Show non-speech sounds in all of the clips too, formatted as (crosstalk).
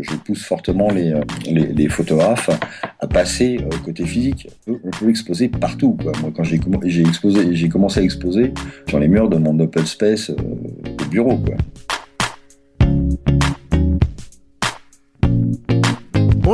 Je pousse fortement les, euh, photographes à passer au côté physique. On peut exposer partout. Moi, quand j'ai commencé à exposer sur les murs de mon open space euh, au bureau.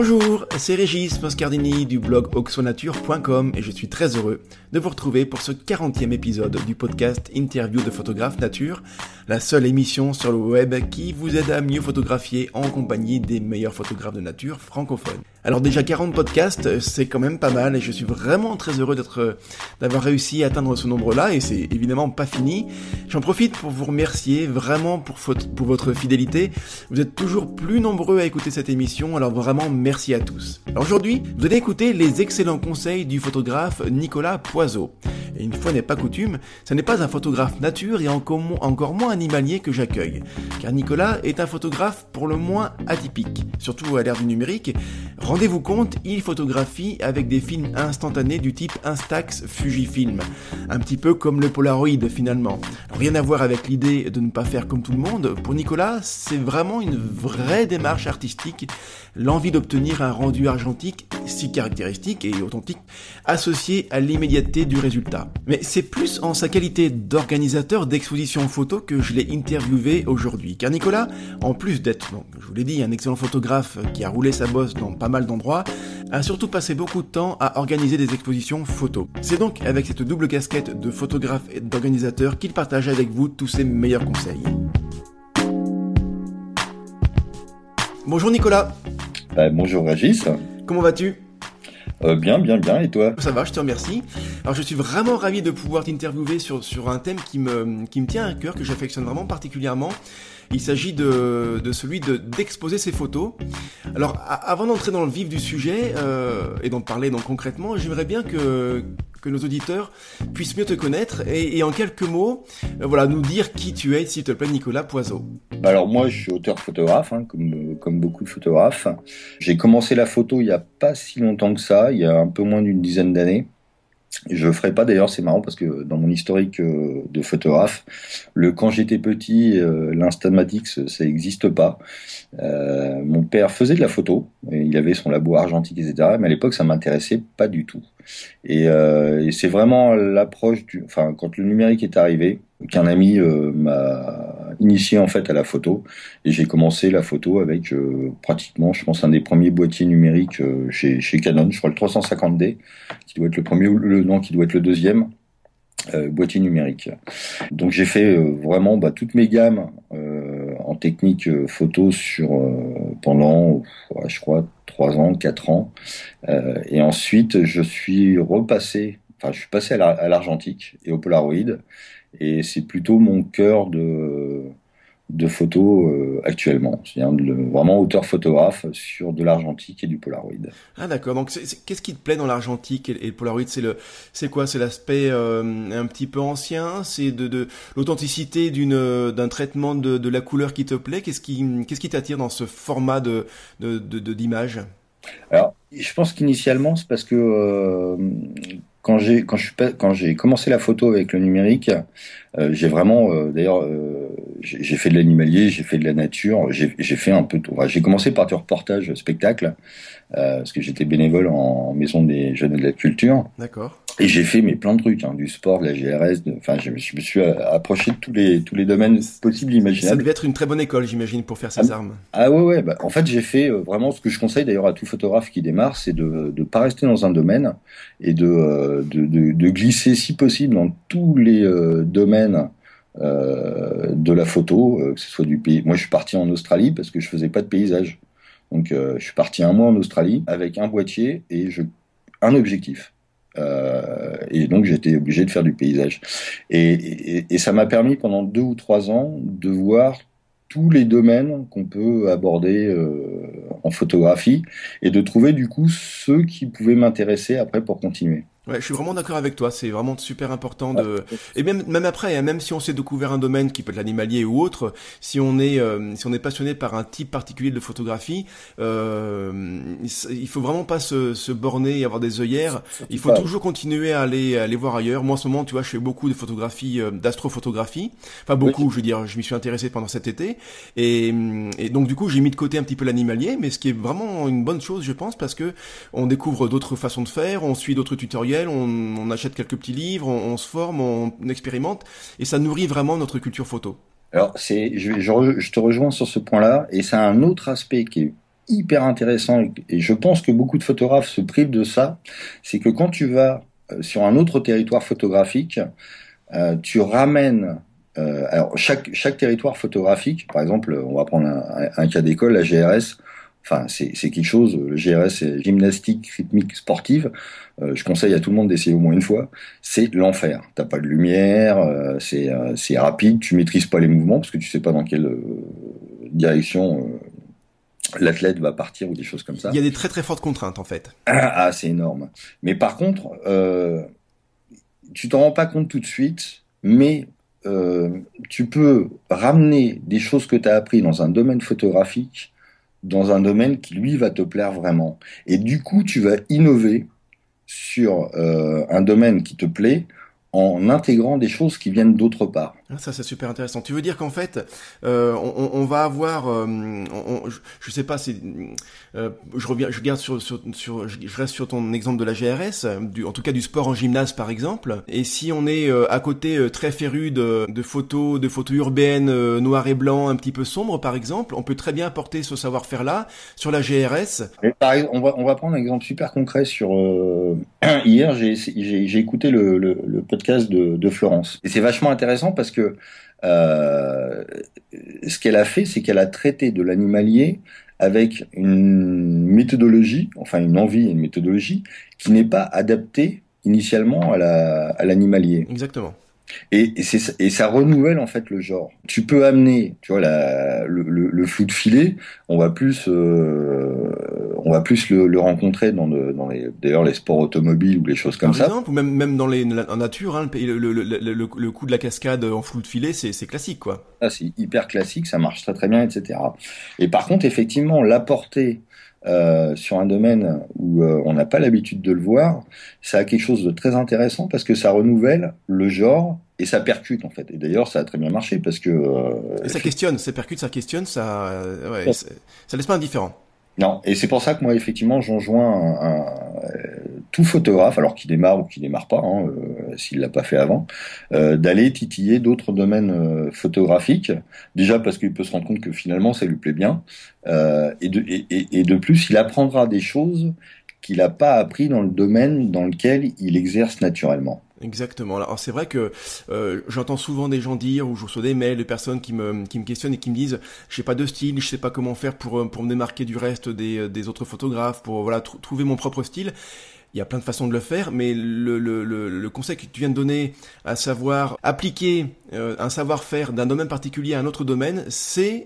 Bonjour, c'est Régis Moscardini du blog oxonature.com et je suis très heureux de vous retrouver pour ce 40e épisode du podcast Interview de photographe nature, la seule émission sur le web qui vous aide à mieux photographier en compagnie des meilleurs photographes de nature francophones. Alors déjà 40 podcasts, c'est quand même pas mal et je suis vraiment très heureux d'être d'avoir réussi à atteindre ce nombre-là et c'est évidemment pas fini. J'en profite pour vous remercier vraiment pour, pour votre fidélité. Vous êtes toujours plus nombreux à écouter cette émission, alors vraiment merci à tous. Alors aujourd'hui, vous allez écouter les excellents conseils du photographe Nicolas Poiseau. Et une fois n'est pas coutume, ce n'est pas un photographe nature et encore moins animalier que j'accueille. Car Nicolas est un photographe pour le moins atypique, surtout à l'ère du numérique. Rendez-vous compte, il photographie avec des films instantanés du type Instax Fujifilm. Un petit peu comme le Polaroid finalement. Rien à voir avec l'idée de ne pas faire comme tout le monde. Pour Nicolas, c'est vraiment une vraie démarche artistique, l'envie d'obtenir un rendu argentique si caractéristique et authentique, associé à l'immédiateté du résultat. Mais c'est plus en sa qualité d'organisateur d'expositions photo que je l'ai interviewé aujourd'hui. Car Nicolas, en plus d'être, je vous l'ai dit, un excellent photographe qui a roulé sa bosse dans pas mal d'endroits, a surtout passé beaucoup de temps à organiser des expositions photo. C'est donc avec cette double casquette de photographe et d'organisateur qu'il partage avec vous tous ses meilleurs conseils. Bonjour Nicolas. Euh, bonjour Régis. Comment vas-tu? Euh, bien, bien, bien. Et toi? Ça va, je te remercie. Alors, je suis vraiment ravi de pouvoir t'interviewer sur, sur un thème qui me, qui me tient à cœur, que j'affectionne vraiment particulièrement. Il s'agit de, de celui de d'exposer ses photos. Alors, avant d'entrer dans le vif du sujet euh, et d'en parler donc concrètement, j'aimerais bien que que nos auditeurs puissent mieux te connaître et, en quelques mots, euh, voilà, nous dire qui tu es, s'il te plaît, Nicolas Poiseau. Alors moi, je suis auteur-photographe, hein, comme beaucoup de photographes. J'ai commencé la photo il n'y a pas si longtemps que ça, il y a un peu moins d'une dizaine d'années. Je ferai pas d'ailleurs, c'est marrant parce que dans mon historique euh, de photographe, le quand j'étais petit, euh, l'instamatix, ça n'existe pas. Euh, mon père faisait de la photo, il avait son labo argentique, etc. Mais à l'époque, ça m'intéressait pas du tout. Et, euh, et c'est vraiment l'approche du, enfin, quand le numérique est arrivé, qu'un ami euh, m'a initié en fait à la photo. Et j'ai commencé la photo avec euh, pratiquement je pense un des premiers boîtiers numériques euh, chez, chez Canon. Je crois le 350D qui doit être le premier ou le non qui doit être le deuxième boîtier numérique. Donc j'ai fait vraiment bah, toutes mes gammes en technique photo sur pendant je crois trois ans quatre ans. Et ensuite je suis repassé enfin je suis passé à l'argentique et au polaroid et c'est plutôt mon cœur de, de photo euh, actuellement. C'est vraiment auteur photographe sur de l'argentique et du polaroid. Ah d'accord. Donc qu'est-ce qui te plaît dans l'argentique et, le polaroid? C'est quoi? C'est l'aspect euh, un petit peu ancien? C'est de, de l'authenticité d'un traitement de, de la couleur qui te plaît? Qu'est-ce qui qu'est-ce qui t'attire dans ce format de d'image? Alors je pense qu'initialement c'est parce que euh, quand j'ai quand je suis quand j'ai commencé la photo avec le numérique, euh, j'ai vraiment euh, d'ailleurs euh, j'ai fait de l'animalier, j'ai fait de la nature, j'ai fait un peu tout. j'ai commencé par du reportage spectacle parce que j'étais bénévole en maison des jeunes de la culture. D'accord. Et j'ai fait mais plein de trucs, hein, du sport, de la GRS, enfin je, me suis approché de tous les tous les domaines possibles imaginables. Ça devait être une très bonne école, j'imagine, pour faire ces ah, armes. Ah ouais ouais, bah, en fait j'ai fait vraiment ce que je conseille d'ailleurs à tout photographe qui démarre, c'est de ne pas rester dans un domaine et de, de, de, de glisser si possible dans tous les domaines euh, de la photo, euh, que ce soit du pays. Moi, je suis parti en Australie parce que je faisais pas de paysage. Donc, euh, je suis parti un mois en Australie avec un boîtier et un objectif. et donc, j'étais obligé de faire du paysage. Et, ça m'a permis pendant deux ou trois ans de voir tous les domaines qu'on peut aborder euh, en photographie et de trouver du coup ceux qui pouvaient m'intéresser après pour continuer. Ouais, je suis vraiment d'accord avec toi. C'est vraiment super important de. Et même même après, hein, même si on s'est découvert un domaine qui peut être l'animalier ou autre, si on est euh, si on est passionné par un type particulier de photographie, euh, il faut vraiment pas se, se borner et avoir des œillères. Il faut toujours continuer à aller aller voir ailleurs. Moi, en ce moment, tu vois, je fais beaucoup de photographie, euh, d'astrophotographie. Enfin beaucoup, je veux dire, je m'y suis intéressé pendant cet été. Et, et donc du coup, j'ai mis de côté un petit peu l'animalier, mais ce qui est vraiment une bonne chose, je pense, parce que on découvre d'autres façons de faire, on suit d'autres tutoriels on, achète quelques petits livres, on, se forme, on, expérimente, et ça nourrit vraiment notre culture photo. Alors, c'est, je, te rejoins sur ce point-là, et c'est un autre aspect qui est hyper intéressant, et je pense que beaucoup de photographes se privent de ça, c'est que quand tu vas euh, sur un autre territoire photographique, euh, tu ramènes euh, alors chaque chaque territoire photographique, par exemple, on va prendre un cas d'école, la GRS, Enfin, c'est quelque chose, le GRS, c'est gymnastique rythmique sportive. Euh, je conseille à tout le monde d'essayer au moins une fois. C'est l'enfer. T'as pas de lumière, euh, euh, c'est rapide, tu maîtrises pas les mouvements parce que tu sais pas dans quelle direction l'athlète va partir ou des choses comme ça. Il y a des très très fortes contraintes en fait. Ah, ah c'est énorme. Mais par contre, tu t'en rends pas compte tout de suite, mais tu peux ramener des choses que tu as appris dans un domaine photographique dans un domaine qui lui va te plaire vraiment. Et du coup, tu vas innover sur euh, un domaine qui te plaît en intégrant des choses qui viennent d'autre part. Ah, ça c'est super intéressant. Tu veux dire qu'en fait, euh, on, on, va avoir, euh, on, je, je, sais pas, euh, je reviens, je garde sur, sur, sur, je reste sur ton exemple de la GRS, du, en tout cas du sport en gymnase par exemple. Et si on est euh, à côté euh, très féru de, de, photos, de photos urbaines noir et blanc, un petit peu sombres par exemple, on peut très bien apporter ce savoir-faire là sur la GRS. par exemple, on va, on va prendre un exemple super concret sur (clears throat) hier, j'ai, j'ai, écouté le, le, le podcast de, de Florence et c'est vachement intéressant parce que euh, ce qu'elle a fait, c'est qu'elle a traité de l'animalier avec une méthodologie, enfin une envie et une méthodologie qui n'est pas adaptée initialement à l'animalier. Exactement. Et, et, ça renouvelle en fait le genre. Tu peux amener, tu vois, la, le, le, flou de filet, on va plus, euh, on va plus le, le rencontrer dans, dans les, d'ailleurs les sports automobiles ou les choses comme Par ça. ou même même dans les en nature, hein, le, le, le, coup de la cascade en flou de filet, c'est, c'est classique quoi. Ah, c'est hyper classique, ça marche très très bien, etc. Et par contre, effectivement, l'apporter euh, sur un domaine où euh, on n'a pas l'habitude de le voir, ça a quelque chose de très intéressant parce que ça renouvelle le genre et ça percute en fait. Et d'ailleurs, ça a très bien marché parce que. Euh, et ça questionne, ça percute, ça questionne, ça, ouais, ça laisse pas indifférent. Non, et c'est pour ça que moi, effectivement, j'enjoins un, un, tout photographe, alors qu'il démarre ou qu'il démarre pas, hein, euh, s'il l'a pas fait avant, euh, d'aller titiller d'autres domaines euh, photographiques. Déjà parce qu'il peut se rendre compte que finalement, ça lui plaît bien, euh, et, de, et, de plus, il apprendra des choses qu'il n'a pas appris dans le domaine dans lequel il exerce naturellement. Exactement. Alors c'est vrai que euh, j'entends souvent des gens dire ou je reçois des mails de personnes qui me qui me questionnent et qui me disent je sais pas de style, je sais pas comment faire pour euh, pour me démarquer du reste des euh, des autres photographes, pour voilà trouver mon propre style. Il y a plein de façons de le faire, mais le, le, le, le conseil que tu viens de donner, à savoir appliquer euh, un savoir-faire d'un domaine particulier à un autre domaine, c'est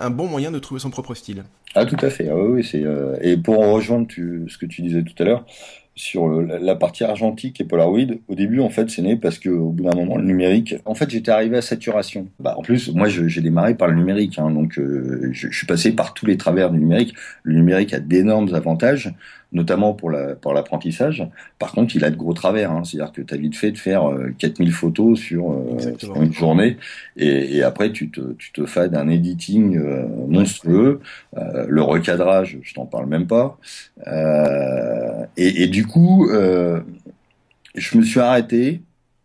un bon moyen de trouver son propre style. Ah tout à fait. Ah, oui, c'est et pour en rejoindre ce que tu disais tout à l'heure, sur la partie argentique et Polaroid, au début, en fait, c'est né parce que au bout d'un moment, le numérique, en fait, j'étais arrivé à saturation. Bah, en plus, moi, j'ai démarré par le numérique, hein, donc euh, je, je, suis passé par tous les travers du numérique. Le numérique a d'énormes avantages, notamment pour la pour l'apprentissage. Par contre, il a de gros travers, hein, c'est-à-dire que tu as vite fait de faire 4000 euh, photos sur, euh, sur une journée, et, et, après, tu te tu te fais d'un editing monstrueux, le recadrage, je t'en parle même pas, et, et du du coup, euh, je me suis arrêté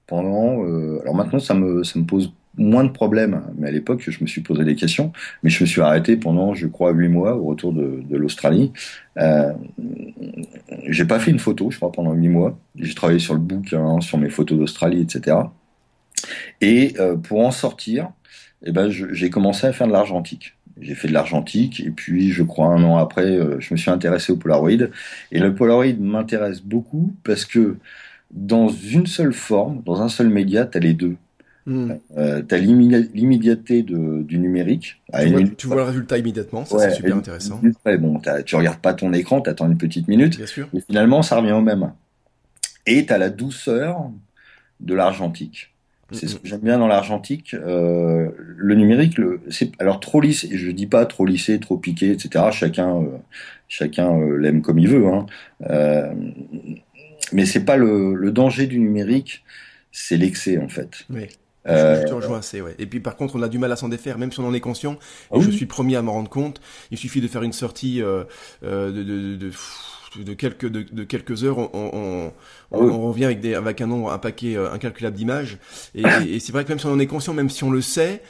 pendant. Euh, alors maintenant, ça me, ça me pose moins de problèmes, mais à l'époque, je me suis posé des questions. Mais je me suis arrêté pendant, je crois, huit mois au retour de, l'Australie. Euh, j'ai pas fait une photo, je crois, pendant huit mois. J'ai travaillé sur le bouquin, sur mes photos d'Australie, etc. Et euh, pour en sortir, eh ben, j'ai commencé à faire de l'argentique. J'ai fait de l'argentique et puis je crois un an après, euh, je me suis intéressé au Polaroid. Et le Polaroid m'intéresse beaucoup parce que dans une seule forme, dans un seul média, tu as les deux. Hmm. Euh, tu as l'immédiateté du numérique. Tu, vois, tu vois, le résultat immédiatement, ça c'est super intéressant. bon, tu regardes pas ton écran, tu attends une petite minute. Bien sûr. Et finalement, ça revient au même. et t'as la douceur de l'argentique. C'est ce que j'aime bien dans l'argentique. Euh, le numérique, le, c'est alors trop lisse. Et je dis pas trop lissé, trop piqué, etc. Chacun, euh, chacun euh, l'aime comme il veut. Hein. Euh, mais c'est pas le, le, danger du numérique, c'est l'excès en fait. Oui. Je te rejoins assez, ouais. Et puis par contre, on a du mal à s'en défaire, même si on en est conscient. Et ah je suis premier à m'en rendre compte. Il suffit de faire une sortie euh, de, de, de, de quelques de, de, quelques heures, on, on, on, on, revient avec des avec un nombre, un paquet incalculable d'images. Et, et c'est vrai que même si on en est conscient, même si on le sait,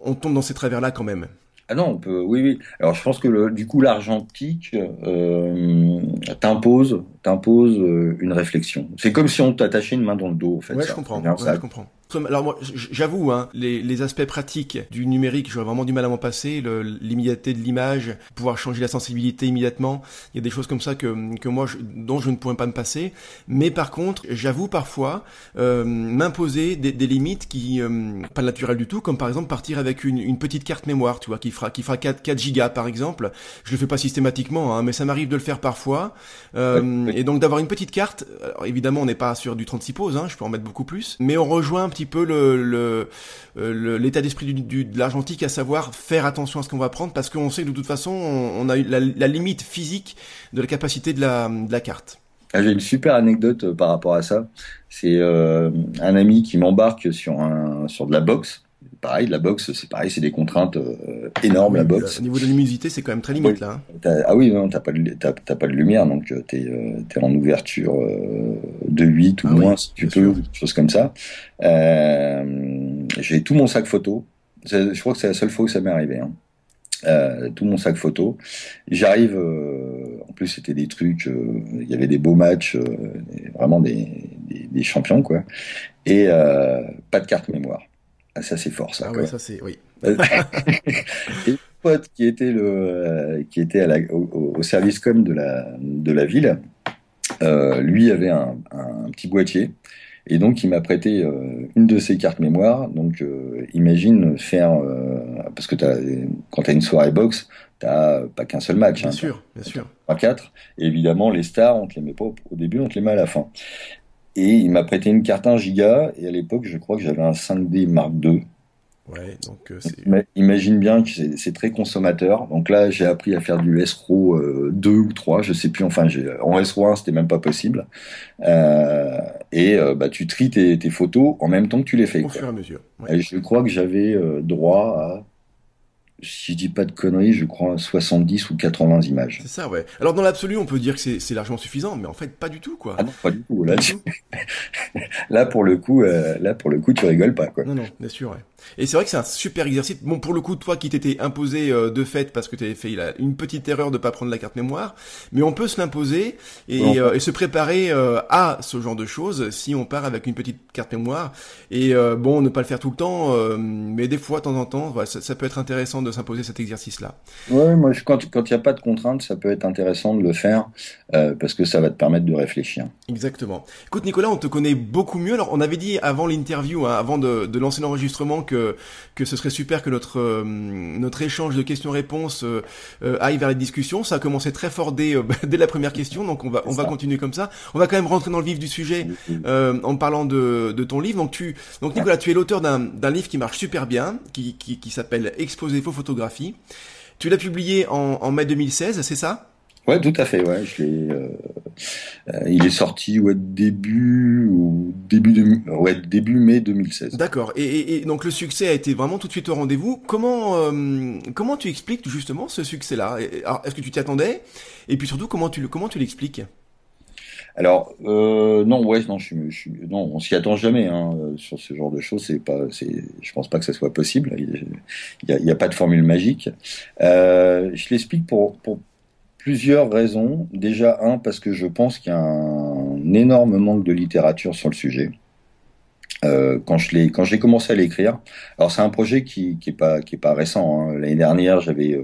on tombe dans ces travers-là quand même. Ah non, on peut. Oui, oui. Alors je pense que le, du coup l'argentique euh, t'impose, t'impose euh, une réflexion. C'est comme si on t'attachait une main dans le dos, en fait. Ouais, je comprends. Ouais, je comprends. Alors moi, j'avoue, hein, les, les, aspects pratiques du numérique, j'aurais vraiment du mal à m'en passer. L'immédiateté de l'image, pouvoir changer la sensibilité immédiatement, il y a des choses comme ça que, que moi, je, dont je ne pourrais pas me passer. Mais par contre, j'avoue parfois euh, m'imposer des, des, limites qui euh, pas naturelles du tout, comme par exemple partir avec une, une, petite carte mémoire, tu vois, qui fera qui fera 4, 4 gigas par exemple. Je le fais pas systématiquement, hein, mais ça m'arrive de le faire parfois. Euh, (laughs) et donc d'avoir une petite carte. Alors, évidemment, on n'est pas sur du 36 poses, hein, je peux en mettre beaucoup plus, mais on rejoint petit peu le, euh, l'état d'esprit du, de l'argentique, à savoir faire attention à ce qu'on va prendre, parce qu'on sait que de toute façon, on, a la, la, limite physique de la capacité de la, carte. Ah, j'ai une super anecdote euh, par rapport à ça. C'est euh, un ami qui m'embarque sur sur de la boxe pareil, la boxe, c'est pareil, c'est des contraintes euh, énormes, la boxe. Au niveau de la luminosité, c'est quand même très limite, là. Hein. Ah oui, non, t'as pas, de, pas de lumière, donc euh, t'es, euh, es en ouverture de 8 ou ah moins, si tu peux, choses comme ça. j'ai tout mon sac photo. Je crois que c'est la seule fois où ça m'est arrivé. Hein. tout mon sac photo. J'arrive, en plus c'était des trucs, il y avait des beaux matchs, vraiment des, des, des, champions, quoi. Et pas de carte mémoire. Ah, ça c'est fort ça. Ah oui, ça c'est oui. (laughs) et le pote qui était le euh, qui était à la, au, au, service com de la de la ville, euh, lui avait un, un, petit boîtier et donc il m'a prêté euh, une de ses cartes mémoire. Donc euh, imagine faire euh, parce que as, quand tu as une soirée boxe, t'as pas qu'un seul match. Bien hein, sûr, bien sûr. Trois quatre. Et évidemment les stars, on te les met pas au, au début, on te les met à la fin. Et il m'a prêté une carte 1 giga, et à l'époque, je crois que j'avais un 5D Mark II. Ouais, donc euh, imagine bien que c'est très consommateur. Donc là, j'ai appris à faire du SRO euh, 2 ou 3, je sais plus. Enfin, en SRO 1, c'était même pas possible. Euh, et euh, bah, tu tries tes, tes, photos en même temps que tu les fais. Au fur et à mesure. Ouais. Et je crois que j'avais droit à si je dis pas de conneries, je crois 70 ou 80 images. C'est ça, ouais. Alors dans l'absolu, on peut dire que c'est largement suffisant, mais en fait pas du tout, quoi. Ah non, pas du tout. Là, (laughs) là pour le coup, euh, là pour le coup, tu rigoles pas, quoi. Non, non, bien sûr. Ouais. Et c'est vrai que c'est un super exercice. Bon, pour le coup, toi qui t'étais imposé euh, de fait parce que tu avais fait une petite erreur de pas prendre la carte mémoire, mais on peut se l'imposer et, euh, et, se préparer euh, à ce genre de choses si on part avec une petite carte mémoire. Et bon, ne pas le faire tout le temps, mais des fois, de temps en temps, ça, ça, peut être intéressant de s'imposer cet exercice-là. Ouais, moi, je, quand il n'y a pas de contrainte, ça peut être intéressant de le faire parce que ça va te permettre de réfléchir. Exactement. Écoute, Nicolas, on te connaît beaucoup mieux. Alors, on avait dit avant l'interview, hein, avant de, de lancer l'enregistrement, que que ce serait super que notre euh, notre échange de questions-réponses euh, euh, aille vers les discussions. Ça a commencé très fort dès (laughs) dès la première question, donc on va on va continuer comme ça. On va quand même rentrer dans le vif du sujet en parlant de de ton livre. Donc tu donc Nicolas, tu es l'auteur d'un d'un livre qui marche super bien, qui qui, qui s'appelle Exposer faux photographies. Tu l'as publié en, en mai 2016, c'est ça? Ouais, tout à fait. Ouais, je l'ai. Euh, euh, il est sorti ouais début ou début de, ouais début mai 2016. D'accord. Et, et, et, donc le succès a été vraiment tout de suite au rendez-vous. Comment euh, comment tu expliques justement ce succès-là? Est-ce que tu t'y attendais? Et puis surtout comment tu comment tu l'expliques? Alors euh, non, ouais, non, je, je, non, on s'y attend jamais hein, sur ce genre de choses. C'est pas, c'est, je pense pas que ça soit possible. Il n'y a, a, pas de formule magique. Euh, je l'explique pour, pour plusieurs raisons. Déjà, un, parce que je pense qu'il y a un énorme manque de littérature sur le sujet. Euh, quand je l'ai, quand j'ai commencé à l'écrire, alors c'est un projet qui, qui est pas, qui est pas récent. Hein. L'année dernière, j'avais euh,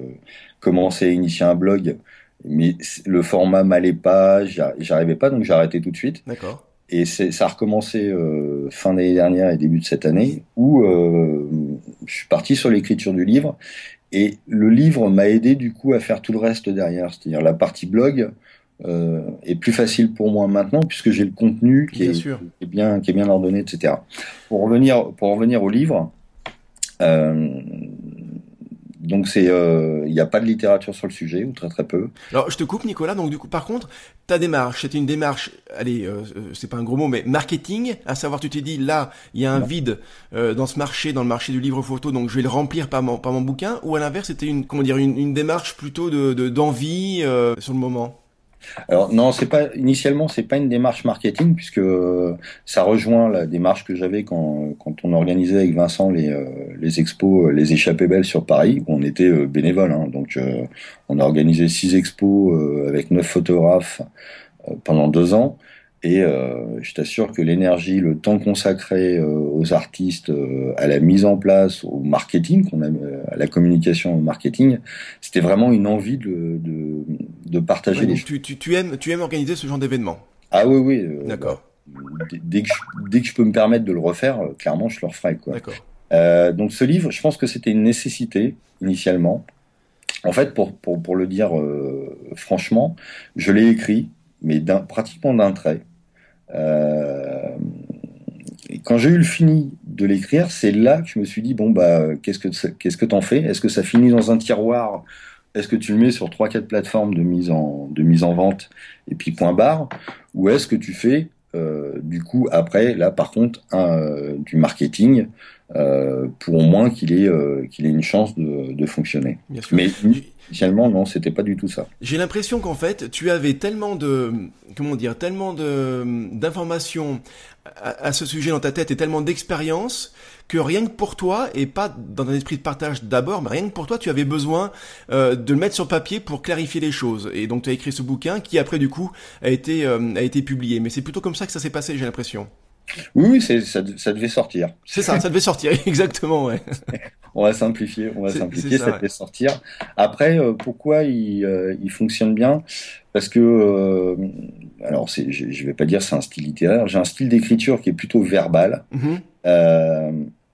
commencé à initier un blog, mais le format m'allait pas, j'arrivais pas, donc j'ai arrêté tout de suite. D'accord. Et ça a recommencé euh, fin d'année dernière et début de cette année, où euh, je suis parti sur l'écriture du livre et le livre m'a aidé du coup à faire tout le reste derrière, c'est-à-dire la partie blog. est plus facile pour moi maintenant puisque j'ai le contenu qui est, bien qui est bien ordonné, etc. Pour revenir pour revenir au livre. Donc c'est, euh, il n'y a pas de littérature sur le sujet ou très très peu. Alors je te coupe Nicolas. Donc du coup par contre ta démarche c'était une démarche, allez euh, euh, c'est pas un gros mot mais marketing, à savoir tu t'es dit là il y a un vide dans ce marché, dans le marché du livre photo donc je vais le remplir par mon par mon bouquin ou à l'inverse c'était une comment dire une, une démarche plutôt de d'envie sur le moment? Alors non, c'est pas initialement c'est pas une démarche marketing puisque euh, ça rejoint la démarche que j'avais quand, quand on organisait avec Vincent les, euh, les expos, euh, les échappées belles sur Paris où on était bénévole. Hein, donc on a organisé six expos avec neuf photographes pendant deux ans. Et euh, je t'assure que l'énergie, le temps consacré euh, aux artistes, euh, à la mise en place, au marketing, qu'on a, à la communication au marketing, c'était vraiment une envie de, de, de partager les tu, tu, tu, aimes, tu aimes organiser ce genre d'événement? Ah oui, oui. D'accord. Dès que, je, dès que je peux me permettre de le refaire, clairement, je le referai. Quoi. D'accord. donc ce livre, je pense que c'était une nécessité initialement. En fait, pour, pour, pour le dire franchement, je l'ai écrit, mais pratiquement d'un trait. Euh, quand j'ai eu le fini de l'écrire, c'est là que je me suis dit bon bah qu'est-ce que qu'est-ce que t'en fais? Est-ce que ça finit dans un tiroir? Est-ce que tu le mets sur trois quatre plateformes de mise en de mise en vente et puis point barre? Ou est-ce que tu fais euh, du coup après là par contre euh, du marketing euh, pour au moins qu'il ait euh, qu'il ait une chance de, de fonctionner. Mais initialement non, c'était pas du tout ça. J'ai l'impression qu'en fait tu avais tellement de comment dire tellement de d'informations à, à, ce sujet dans ta tête et tellement d'expérience que rien que pour toi et pas dans un esprit de partage d'abord, mais rien que pour toi tu avais besoin euh, de le mettre sur papier pour clarifier les choses. Et donc tu as écrit ce bouquin qui après du coup a été a été publié. Mais c'est plutôt comme ça que ça s'est passé, j'ai l'impression. Oui, oui, c'est, ça, ça, devait sortir. C'est ça, ça devait sortir, (laughs) exactement, ouais. (laughs) on va simplifier, on va simplifier, ça, devait sortir. Après, euh, pourquoi il, euh, il fonctionne bien? Parce que, euh, alors, c'est, je, je vais pas dire c'est un style littéraire, j'ai un style d'écriture qui est plutôt verbal. (clears throat)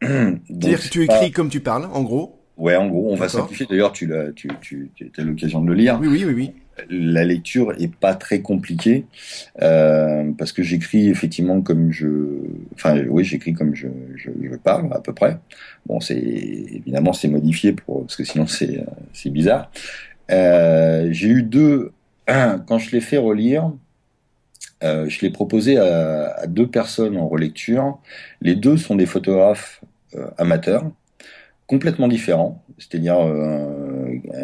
Mm-hmm. C'est-à-dire que tu écris comme tu parles, en gros? Ouais, en gros, on va simplifier. D'ailleurs, tu l'as, tu, tu, tu as l'occasion de le lire. Oui, oui, oui, oui la lecture est pas très compliquée euh, parce que j'écris effectivement comme je, enfin oui j'écris comme je, parle à peu près. Bon c'est évidemment c'est modifié pour parce que sinon c'est c'est bizarre. Euh, j'ai eu deux quand je l'ai fait relire. Euh, je l'ai proposé à, deux personnes en relecture. Les deux sont des photographes amateurs complètement différents. C'est-à-dire, euh,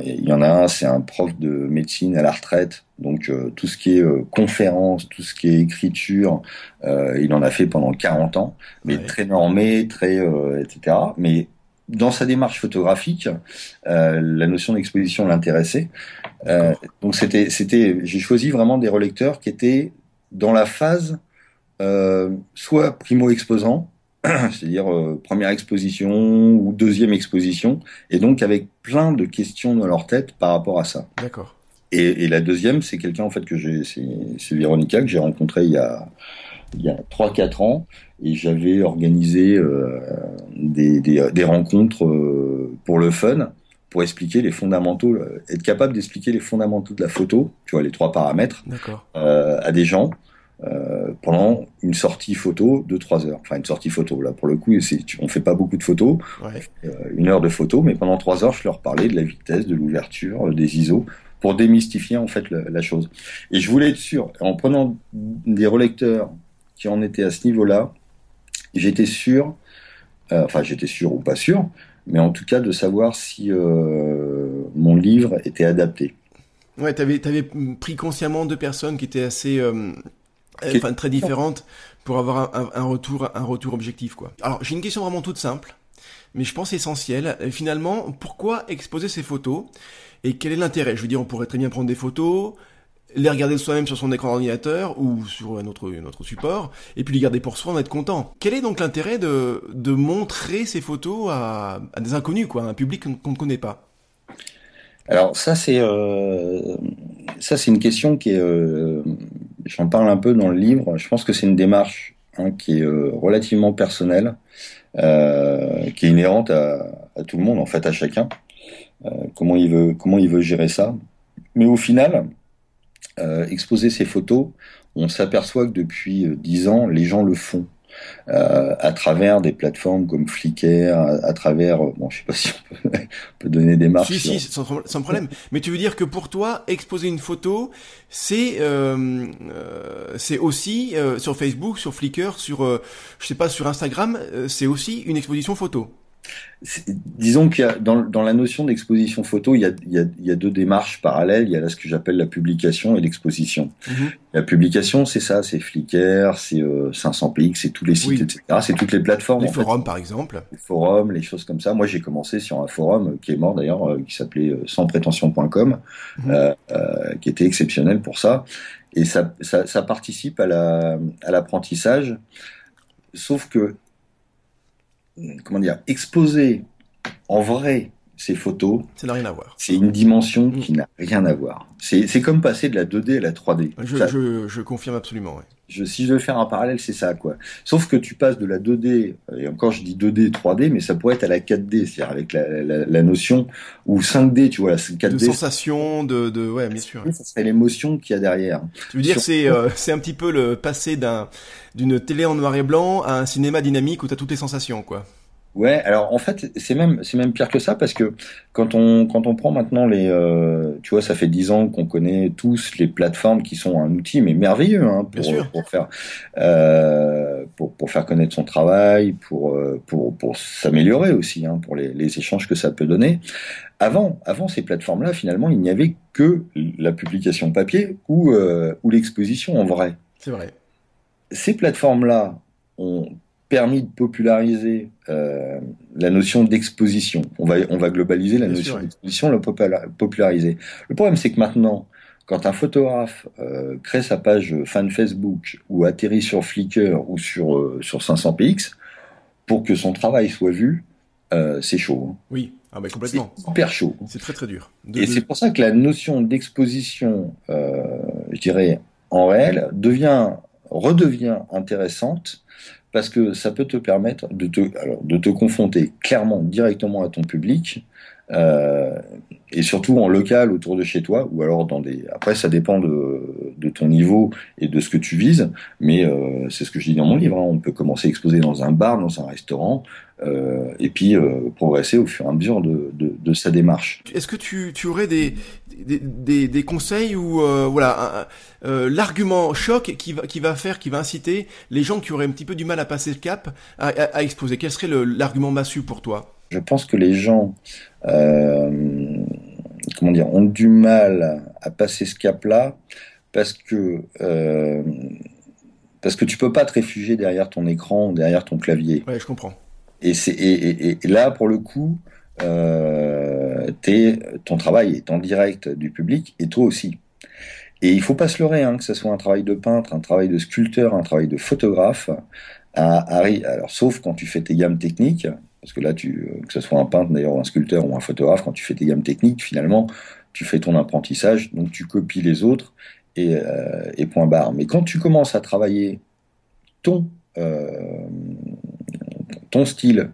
il y en a un, c'est un prof de médecine à la retraite, donc euh, tout ce qui est euh, conférence, tout ce qui est écriture, euh, il en a fait pendant 40 ans, mais très normé, très, etc. Mais dans sa démarche photographique, la notion d'exposition l'intéressait. donc c'était, c'était, j'ai choisi vraiment des relecteurs qui étaient dans la phase soit primo exposant, (clears throat) c'est-à-dire euh, première exposition ou deuxième exposition, et donc avec plein de questions dans leur tête par rapport à ça. D'accord. Et, et, la deuxième, c'est quelqu'un en fait que j'ai, c'est Véronica que j'ai rencontré il y a il y a trois quatre ans, et j'avais organisé euh, des, des, des, rencontres euh, pour le fun, pour expliquer les fondamentaux, être capable d'expliquer les fondamentaux de la photo, tu vois les trois paramètres, euh, à des gens euh, pendant une sortie photo de 3 heures. Enfin, une sortie photo. Là, pour le coup, on fait pas beaucoup de photos, ouais. euh, une heure de photo, mais pendant 3 heures, je leur parlais de la vitesse, de l'ouverture, euh, des ISO, pour démystifier en fait la, la, chose. Et je voulais être sûr, en prenant des relecteurs qui en étaient à ce niveau-là, j'étais sûr, euh, enfin j'étais sûr ou pas sûr, mais en tout cas de savoir si mon livre était adapté. Ouais, t'avais avais pris consciemment deux personnes qui étaient assez enfin très différentes pour avoir un, un, retour un retour objectif quoi. Alors j'ai une question vraiment toute simple, mais je pense essentielle. Finalement, pourquoi exposer ces photos et quel est l'intérêt? Je veux dire, on pourrait très bien prendre des photos, les regarder soi-même sur son écran d'ordinateur ou sur notre notre support et puis les garder pour soi, en être content. Quel est donc l'intérêt de de montrer ces photos à, à des inconnus quoi, à un public qu'on ne connaît pas? Alors ça c'est euh, ça c'est une question qui est euh, j'en parle un peu dans le livre. Je pense que c'est une démarche hein, qui est euh, relativement personnelle, euh, qui est inhérente à, tout le monde en fait à chacun. Euh, comment il veut comment il veut gérer ça. Mais au final, exposer ses photos, on s'aperçoit que depuis dix ans, les gens le font. Euh, à travers des plateformes comme Flickr, à, travers, euh, bon, je sais pas (laughs) si on peut, donner des marques. Si, si, sans, sans, problème. Mais tu veux dire que pour toi, exposer une photo, c'est euh, euh c'est aussi sur Facebook, sur Flickr, sur, je sais pas, sur Instagram, c'est aussi une exposition photo? Disons qu'il y a dans, dans, la notion d'exposition photo, il y, a, il, y a, il y, a, deux démarches parallèles. Il y a là ce que j'appelle la publication et l'exposition. Mhm. La publication, c'est ça, c'est Flickr, c'est euh, 500px, c'est tous les sites, etc. C'est toutes les plateformes. Les forums, par exemple. Les forums, les choses comme ça. Moi, j'ai commencé sur un forum qui est mort d'ailleurs, euh, qui s'appelait euh, sansprétention.com, mhm. euh, euh, qui était exceptionnel pour ça. Et ça, ça, ça participe à l'apprentissage. La, à Sauf que comment dire, exposer en vrai ces photos. Ça n'a rien à voir. C'est une dimension mm. qui n'a rien à voir. C'est comme passer de la 2D à la 3D. Je, je, je confirme absolument. Ouais. Je, si je veux faire un parallèle, c'est ça, quoi. Sauf que tu passes de la 2D, et encore je dis 2D, 3D, mais ça pourrait être à la 4D, c'est-à-dire avec la, la, la, notion, ou 5D, tu vois, 4D. De sensation, de, de, ouais, bien sûr. Ça serait l'émotion qu'il y a derrière. Tu veux dire, c'est, euh, c'est un petit peu le passé d'un, d'une télé en noir et blanc à un cinéma dynamique où tu as toutes les sensations, quoi. Ouais, alors en fait c'est même c'est même pire que ça parce que quand on quand on prend maintenant les euh, tu vois ça fait dix ans qu'on connaît tous les plateformes qui sont un outil mais merveilleux hein, pour pour faire euh, pour pour faire connaître son travail pour euh, pour pour s'améliorer aussi hein, pour les, les échanges que ça peut donner. Avant avant ces plateformes là finalement il n'y avait que la publication papier ou euh, ou l'exposition en vrai. C'est vrai. Ces plateformes là ont permis de populariser euh, la notion d'exposition. On va, on va globaliser la notion d'exposition, la populariser. Le problème, c'est que maintenant, quand un photographe euh, crée sa page fan Facebook ou atterrit sur Flickr ou sur, euh, sur 500px, pour que son travail soit vu, c'est chaud. Hein. Oui, ah bah complètement. C'est hyper chaud. C'est très très dur. Et c'est pour ça que la notion d'exposition, je dirais, en réel, devient, redevient intéressante parce que ça peut te permettre de te, confronter clairement, directement à ton public, euh, et surtout en local autour de chez toi, ou alors dans des. Après, ça dépend de, de ton niveau et de ce que tu vises, mais euh, c'est ce que je dis dans mon livre. Hein. On peut commencer à exposer dans un bar, dans un restaurant, euh, et puis euh, progresser au fur et à mesure de, de, de sa démarche. Est-ce que tu, tu aurais des, des, des, des conseils ou euh, voilà euh, l'argument choc qui va, qui va faire, qui va inciter les gens qui auraient un petit peu du mal à passer le cap à, à, à exposer? Quel serait l'argument massu pour toi? Je pense que les gens comment dire ont du mal à passer ce cap-là parce que parce que tu peux pas te réfugier derrière ton écran, derrière ton clavier. Ouais, je comprends. Et, c'est, et, et, là, pour le coup, euh, t'es, ton travail est en direct du public et toi aussi. Et il faut pas se leurrer, hein, que ce soit un travail de peintre, un travail de sculpteur, un travail de photographe. À, alors, sauf quand tu fais tes gammes techniques, parce que là, tu, que ce soit un peintre d'ailleurs, un sculpteur ou un photographe, quand tu fais tes gammes techniques, finalement, tu fais ton apprentissage, donc tu copies les autres et, euh, et point barre. Mais quand tu commences à travailler ton euh, ton style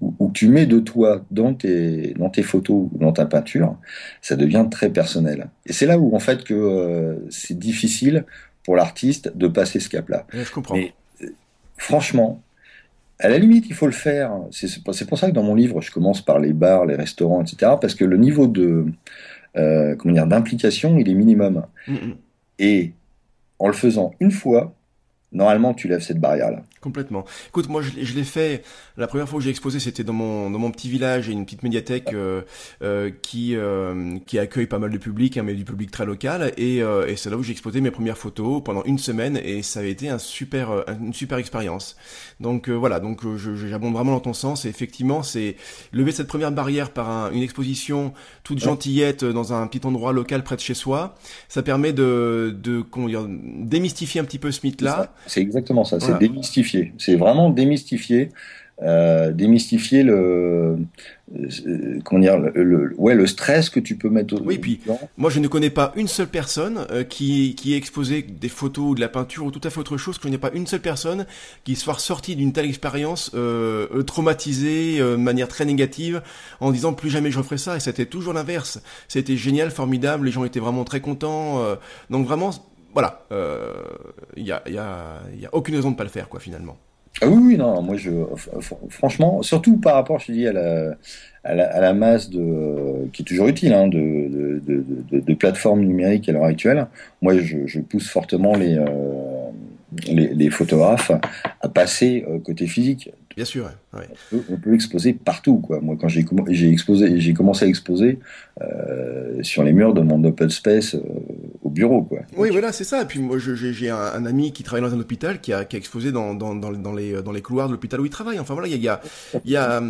ou, tu mets de toi dans tes, dans tes photos ou dans ta peinture, ça devient très personnel. Et c'est là où en fait que euh, c'est difficile pour l'artiste de passer ce cap-là. Je comprends. Mais franchement, à la limite, il faut le faire. C'est pour ça que dans mon livre, je commence par les bars, les restaurants, etc. Parce que le niveau de euh, comment dire d'implication, il est minimum. Mm, mm. Et en le faisant une fois, normalement, tu lèves cette barrière-là. Complètement. Écoute, moi, je, je l'ai fait. La première fois que j'ai exposé, c'était dans mon dans mon petit village et une petite médiathèque euh, euh, qui euh, qui accueille pas mal de public, hein, mais du public très local. Et, euh, et c'est là où j'ai exposé mes premières photos pendant une semaine et ça a été un super euh, une super expérience. Donc euh, voilà, donc j'abonde vraiment dans ton sens. Et effectivement, c'est lever cette première barrière par un, une exposition toute gentillette dans un petit endroit local près de chez soi. Ça permet de de démystifier un petit peu ce mythe-là. C'est exactement ça. C'est démystifier c'est vraiment démystifier. euh, démystifier le, euh, comment dire, le, ouais, le stress que tu peux mettre. Au, oui, puis moi je ne connais pas une seule personne euh, qui qui ait exposé des photos ou de la peinture ou tout à fait autre chose. Je connais pas une seule personne qui soit sortie d'une telle expérience euh, traumatisée de manière très négative en disant plus jamais je referai ça. Et c'était toujours l'inverse. C'était génial, formidable. Les gens étaient vraiment très contents. donc vraiment, voilà, il y a il y a y a aucune raison de pas le faire quoi finalement. Ah oui, oui, non, moi je, franchement, surtout par rapport, je dis, à la, à la, à la masse de, qui est toujours utile, hein, de, de, de, de, plateformes numériques à l'heure actuelle. Moi, je, je, pousse fortement les, euh, les, les, photographes à passer euh, côté physique. Bien sûr, ouais. on, peut, on, peut, exposer partout, quoi. Moi, quand j'ai j'ai exposé, j'ai commencé à exposer euh, sur les murs de mon open space euh, Oui, voilà, c'est ça. Et puis moi, j'ai un, ami qui travaille dans un hôpital qui a, qui a exposé dans, dans, dans, les dans les couloirs de l'hôpital où il travaille. Enfin voilà, il y a, il y a,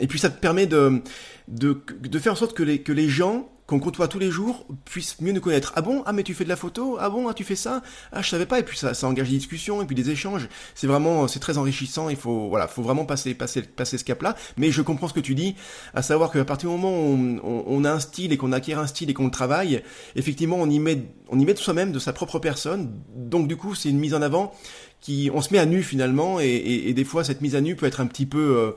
et puis ça te permet de de, de faire en sorte que les que les gens qu'on côtoie tous les jours puisse mieux nous connaître. Ah bon? Ah mais tu fais de la photo? Ah bon? Ah tu fais ça? Ah je savais pas. Et puis ça, ça engage des discussions et puis des échanges. C'est vraiment, c'est très enrichissant. Il faut, voilà, faut vraiment passer, passer, passer ce cap-là. Mais je comprends ce que tu dis, à savoir qu'à partir du moment où on, on, a un style et qu'on acquiert un style et qu'on le travaille, effectivement, on y met, on y met de soi-même, de sa propre personne. Donc du coup, c'est une mise en avant qui, on se met à nu finalement, et, et, et des fois cette mise à nu peut être un petit peu,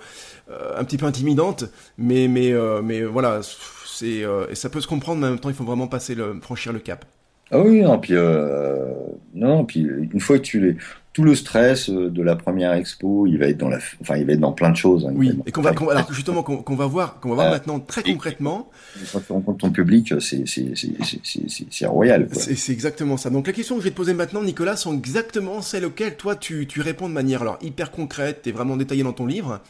euh, un petit peu intimidante. Mais, mais, euh, mais voilà euh, et ça peut se comprendre, mais en même temps, il faut vraiment passer le, franchir le cap. Ah oui, non, puis euh, non, puis une fois que tu les, tout le stress euh, de la première expo, il va être dans la, enfin, il va être dans plein de choses. Hein, oui, et qu'on va, alors justement, qu'on va voir, qu'on va voir maintenant très concrètement. Quand tu rencontres ton public, c'est, c'est, c'est, c'est royal. C'est exactement ça. Donc les questions que je vais te poser maintenant, Nicolas, sont exactement celles auxquelles toi tu, tu réponds de manière alors hyper concrète et vraiment détaillée dans ton livre.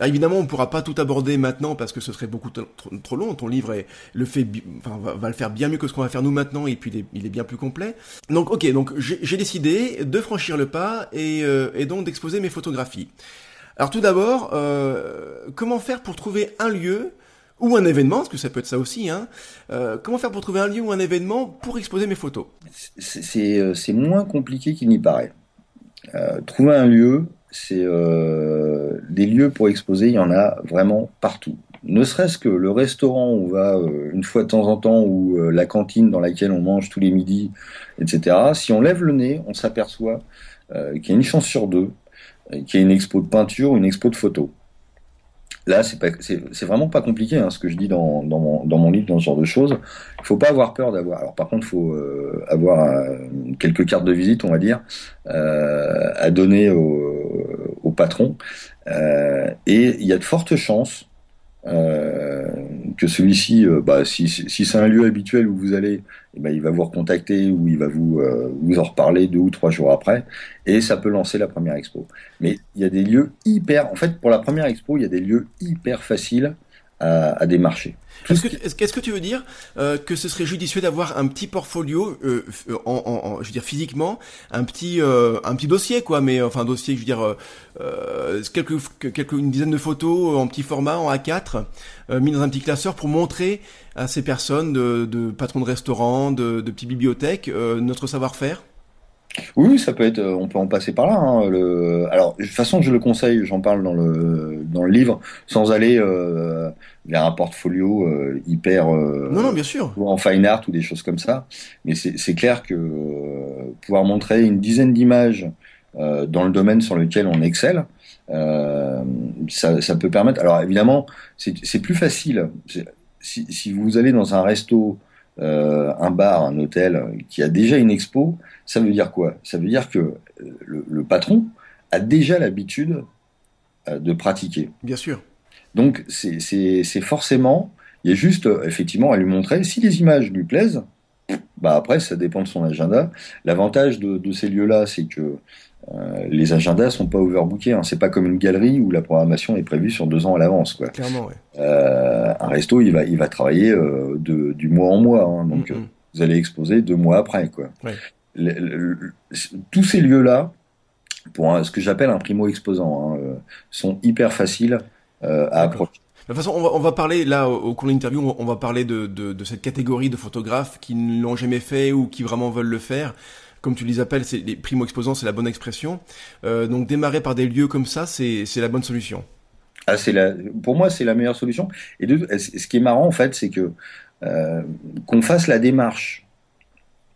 Alors, évidemment, on pourra pas tout aborder maintenant parce que ce serait beaucoup trop, long. Ton livre est, le fait, va, le faire bien mieux que ce qu'on va faire nous maintenant et puis il est, bien plus complet. Donc, ok, donc j'ai décidé de franchir le pas et, euh, et donc d'exposer mes photographies. Alors tout d'abord, euh, comment faire pour trouver un lieu ou un événement, parce que ça peut être ça aussi, hein. Euh, comment faire pour trouver un lieu ou un événement pour exposer mes photos? C'est moins compliqué qu'il n'y paraît. Trouver un lieu, c'est euh, des lieux pour exposer, il y en a vraiment partout. Ne serait-ce que le restaurant où on va euh, une fois de temps en temps, ou euh, la cantine dans laquelle on mange tous les midis, etc. Si on lève le nez, on s'aperçoit qu'il y a une chance sur deux qu'il y a une expo de peinture une expo de photo. Là, c'est vraiment pas compliqué, hein, ce que je dis dans, mon, livre, dans ce genre de choses. Il faut pas avoir peur d'avoir. Alors, par contre, il faut euh, avoir euh, quelques cartes de visite, on va dire, euh, à donner au, patron. Et il y a de fortes chances que celui-ci, euh, bah, si, c'est un lieu habituel où vous allez, eh ben, il va vous recontacter ou il va vous, euh, vous en reparler deux ou trois jours après, et ça peut lancer la première expo. Mais il y a des lieux hyper, en fait, pour la première expo, il y a des lieux hyper faciles à, à démarcher. Est-ce que, que tu veux dire euh, que ce serait judicieux d'avoir un petit portfolio, euh, en, en, je veux dire physiquement, un petit, euh, un petit dossier quoi, mais enfin dossier, je veux dire euh, quelques, quelques, une dizaine de photos en petit format, en A4, mis dans un petit classeur pour montrer à ces personnes de, de patrons de restaurants, de, de petites bibliothèques, notre savoir-faire. Oui, ça peut être. Euh, on peut en passer par là. Hein, le, alors, de toute façon, je le conseille. J'en parle dans le dans le livre, sans aller euh, vers un portfolio euh, hyper. Euh, non, non, bien sûr. En fine art ou des choses comme ça. Mais c'est clair que pouvoir montrer une dizaine d'images dans le domaine sur lequel on excelle, ça, ça peut permettre. Alors, évidemment, c'est plus facile. Si, si vous allez dans un resto euh, un bar, un hôtel qui a déjà une expo, ça veut dire quoi? Ça veut dire que euh, le, patron a déjà l'habitude euh, de pratiquer. Bien sûr. Donc c'est forcément, il y a juste effectivement à lui montrer si les images lui plaisent. Bah après, ça dépend de son agenda. L'avantage de, de, ces lieux-là, c'est que euh, les agendas sont pas overbookés. Hein. C'est pas comme une galerie où la programmation est prévue sur deux ans à l'avance. Clairement, ouais. euh, un resto, il va, il va travailler euh, de, du mois en mois. Hein. donc, mm, vous allez exposer deux mois après. Quoi. Ouais. Le, le, tous ces lieux-là, pour un, ce que j'appelle un primo-exposant, hein, euh, sont hyper faciles euh, à approcher. De toute façon, on va, on va parler là au, cours de l'interview, on va parler de, de, de, cette catégorie de photographes qui ne l'ont jamais fait ou qui vraiment veulent le faire. comme tu les appelles, c'est les primo-exposants, c'est la bonne expression. Euh, donc démarrer par des lieux comme ça, c'est la bonne solution. Ah, c'est la, pour moi, c'est la meilleure solution. Et de, ce qui est marrant, en fait, c'est que euh, qu'on fasse la démarche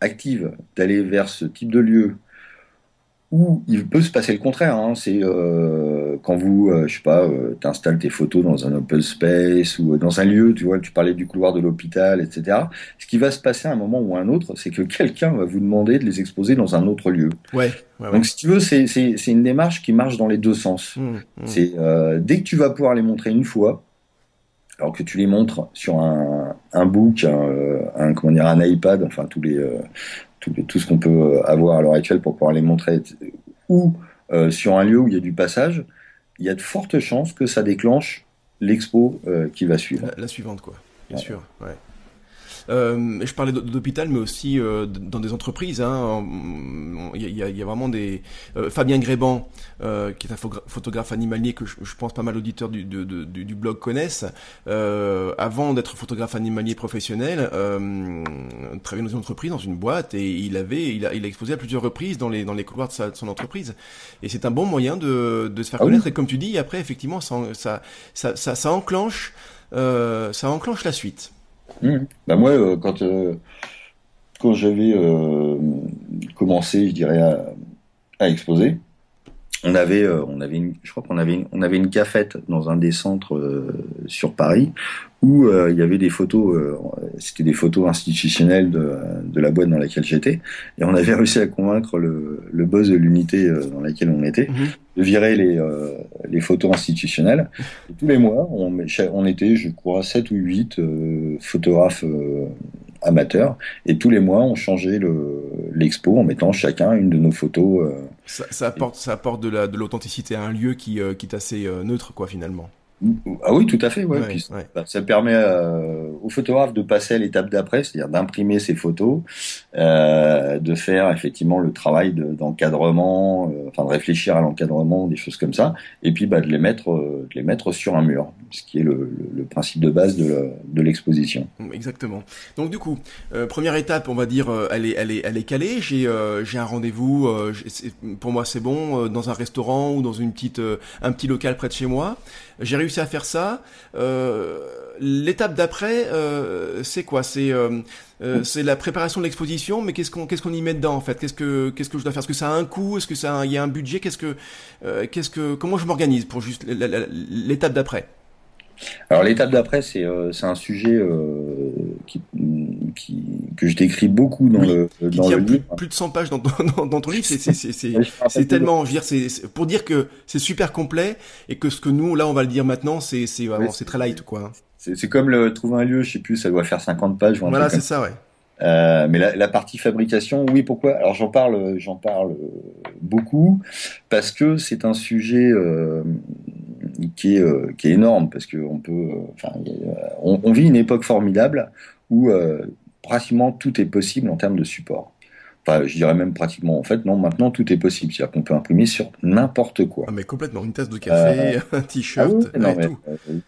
active d'aller vers ce type de lieu où il peut se passer le contraire. Hein. C'est euh, quand vous, euh, je sais pas, euh, t'installes tes photos dans un open space ou dans un lieu, tu vois, tu parlais du couloir de l'hôpital, etc. Ce qui va se passer à un moment ou à un autre, c'est que quelqu'un va vous demander de les exposer dans un autre lieu. Ouais. Donc si tu veux, c'est c'est une démarche qui marche dans les deux sens. Mmh, mmh. C'est dès que tu vas pouvoir les montrer une fois, alors que tu les montres sur un, un book, un, un, comment dire, un iPad, enfin tous les tout, ce qu'on peut euh, avoir à l'heure actuelle pour pouvoir les montrer, ou euh, sur un lieu où il y a du passage, il y a de fortes chances que ça déclenche l'expo euh, qui va suivre. La, suivante, quoi. Bien sûr. Ouais. Euh, je parlais d'hôpital, mais aussi euh, dans des entreprises. Hein. Il, y a, y a, vraiment des euh, Fabien Gréban, euh, qui est un photographe animalier que je, je pense pas mal d'auditeurs du, du, du, du, blog connaissent. avant d'être photographe animalier professionnel, travaillait dans une entreprise, dans une boîte, et il avait, il a, il a exposé à plusieurs reprises dans les dans les couloirs de, sa, de son entreprise. Et c'est un bon moyen de, de se faire ah connaître. Et comme tu dis, après effectivement, ça, ça, ça, ça, ça enclenche, ça enclenche la suite. Mmh. Bah moi, euh, quand euh, quand j'avais euh, commencé, je dirais à, à exposer, on avait, on avait, une, je crois qu'on avait, une, on avait une cafette dans un des centres sur Paris où il y avait des photos, c'était des photos institutionnelles de, de la boîte dans laquelle j'étais, et on avait (laughs) réussi à convaincre le, le boss de l'unité dans laquelle on était mmh. de virer les, les photos institutionnelles. Et tous les mois, on, on était, je crois, 7 ou 8 euh, photographes euh, amateurs. Et tous les mois, on changeait l'expo en mettant chacun une de nos photos. Euh, ça, apporte, de l'authenticité à un lieu qui, qui est assez neutre, quoi, finalement. Ah oui, tout à fait. Ouais. Bah, ça permet euh, aux photographes de passer à l'étape d'après, c'est-à-dire d'imprimer ses photos, euh, de faire effectivement le travail d'encadrement, euh, enfin de réfléchir à l'encadrement, des choses comme ça, et puis bah, de les mettre, de les mettre sur un mur, ce qui est le, le, principe de base de l'exposition. Exactement. Donc du coup, première étape, on va dire, elle est, elle est, elle est calée. J'ai, j'ai un rendez-vous. pour moi, c'est bon, dans un restaurant ou dans une petite, un petit local près de chez moi. J'ai réussi à faire ça. Euh, L'étape d'après, euh, c'est quoi? C'est euh, c'est la préparation de l'exposition, mais qu'est-ce qu'on y met dedans en fait? Qu'est-ce que je dois faire? Est-ce que ça a un coût? Est-ce que il y a un budget? Qu'est-ce que comment je m'organise pour juste l'étape d'après? Alors l'étape d'après, c'est un sujet qui, qui, que je décris beaucoup dans le dans le plus, livre. Plus de 100 pages dans, dans, dans ton livre, c'est c'est tellement, dire, c'est pour dire que c'est super complet et que ce que nous là on va le dire maintenant, c'est c'est vraiment c'est très light quoi. C'est comme le trouver un lieu, je sais plus, ça doit faire 50 pages. Voilà, c'est ça, ouais. Euh, mais la, la, partie fabrication, oui, pourquoi? Alors j'en parle, j'en parle beaucoup parce que c'est un sujet euh, qui est, euh, qui est énorme parce que on peut, enfin, on, on, vit une époque formidable où euh, pratiquement tout est possible en termes de support. Enfin, je dirais même pratiquement. En fait, non, maintenant tout est possible. C'est-à-dire qu'on peut imprimer sur n'importe quoi. Ah, mais complètement. Une tasse de café, (laughs) un t-shirt, ah tout.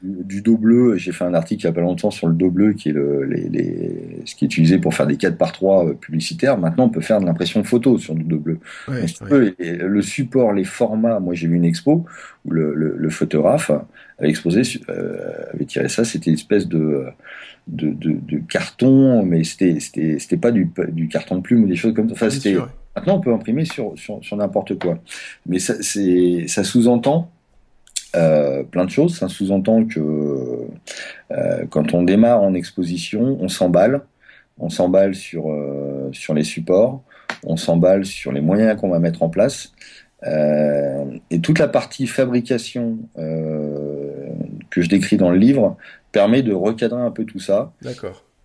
du, dos bleu. J'ai fait un article il y a pas longtemps sur le dos bleu, qui est le, les, les, ce qui est utilisé pour faire des 4 par 3 publicitaires. Maintenant, on peut faire de l'impression photo sur du dos bleu. Ouais, ouais. le support, les formats. Moi, j'ai vu une expo où le, le, le photographe avait exposé, euh, avait tiré ça. C'était une espèce de de, de, de carton, mais c'était c'était c'était pas du, du carton de plume ou des choses comme ça. Enfin, c'était maintenant on peut imprimer sur sur, sur n'importe quoi. Mais ça c'est ça sous-entend euh, plein de choses. Ça sous-entend que euh, quand on démarre en exposition, on s'emballe, on s'emballe sur euh, sur les supports, on s'emballe sur les moyens qu'on va mettre en place. Euh, et toute la partie fabrication euh, que je décris dans le livre permet de recadrer un peu tout ça,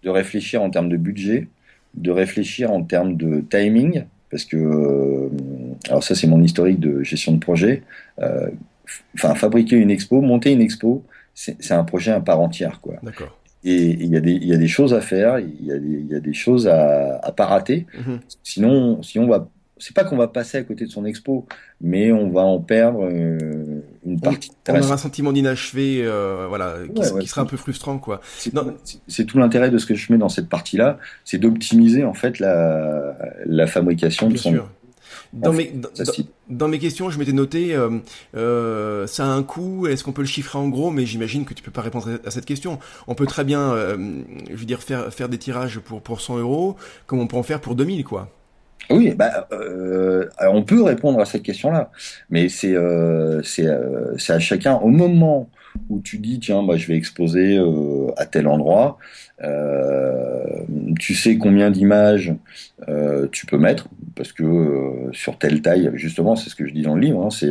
de réfléchir en termes de budget, de réfléchir en termes de timing, parce que, euh, alors ça c'est mon historique de gestion de projet, enfin fabriquer une expo, monter une expo, c'est un projet à part entière, quoi. D'accord. Et il y, a des, il y a des choses à faire, il y a des, il y a des choses à, à pas rater. -hmm. Sinon, si on va c'est pas qu'on va passer à côté de son expo, mais on va en perdre euh, une partie. On, aura un sentiment d'inachevé, euh, voilà, qui, sera un peu frustrant, quoi. C'est tout l'intérêt de ce que je mets dans cette partie-là, c'est d'optimiser en fait la, la fabrication de son. Dans mes, dans, mes questions, je m'étais noté, euh, euh, ça a un coût, est-ce qu'on peut le chiffrer en gros Mais j'imagine que tu peux pas répondre à cette question. On peut très bien, euh, je veux dire, faire, faire des tirages pour, pour 100 euros, comme on peut en faire pour 2000, quoi. Oui, bah, euh, on peut répondre à cette question-là, mais c'est euh, c'est euh, à chacun au moment où tu dis tiens bah je vais exposer euh, à tel endroit. Euh, tu sais combien d'images euh, tu peux mettre parce que sur telle taille justement c'est ce que je dis dans le livre hein, c'est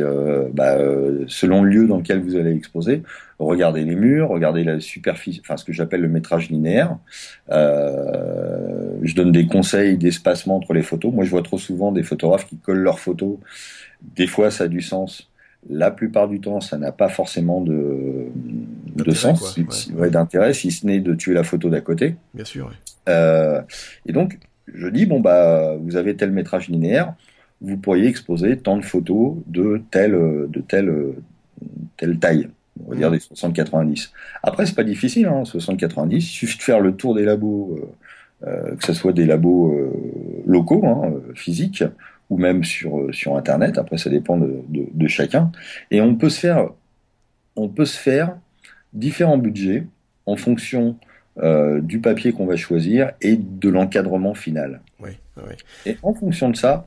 bah, selon le lieu dans lequel vous allez exposer regardez les murs regardez la superficie enfin ce que j'appelle le métrage linéaire. Je donne des conseils d'espacement entre les photos. Moi je vois trop souvent des photographes qui collent leurs photos. Des fois ça a du sens la plupart du temps, ça n'a pas forcément de, de sens, d'intérêt, si ce n'est de tuer la photo d'à côté. Bien sûr. Euh, et donc, je dis bon bah, vous avez tel métrage linéaire, vous pourriez exposer tant de photos de telle de telle telle taille. On va dire mmh. des 60-90. Après, c'est pas difficile, hein, 60-90. Il suffit de faire le tour des labos, euh, euh, que ce soit des labos locaux, hein, physiques, ou même sur, euh, sur Internet. Après, ça dépend de, de, chacun. Et on peut se faire, on peut se faire différents budgets en fonction euh, du papier qu'on va choisir et de l'encadrement final. Oui, oui. Et en fonction de ça,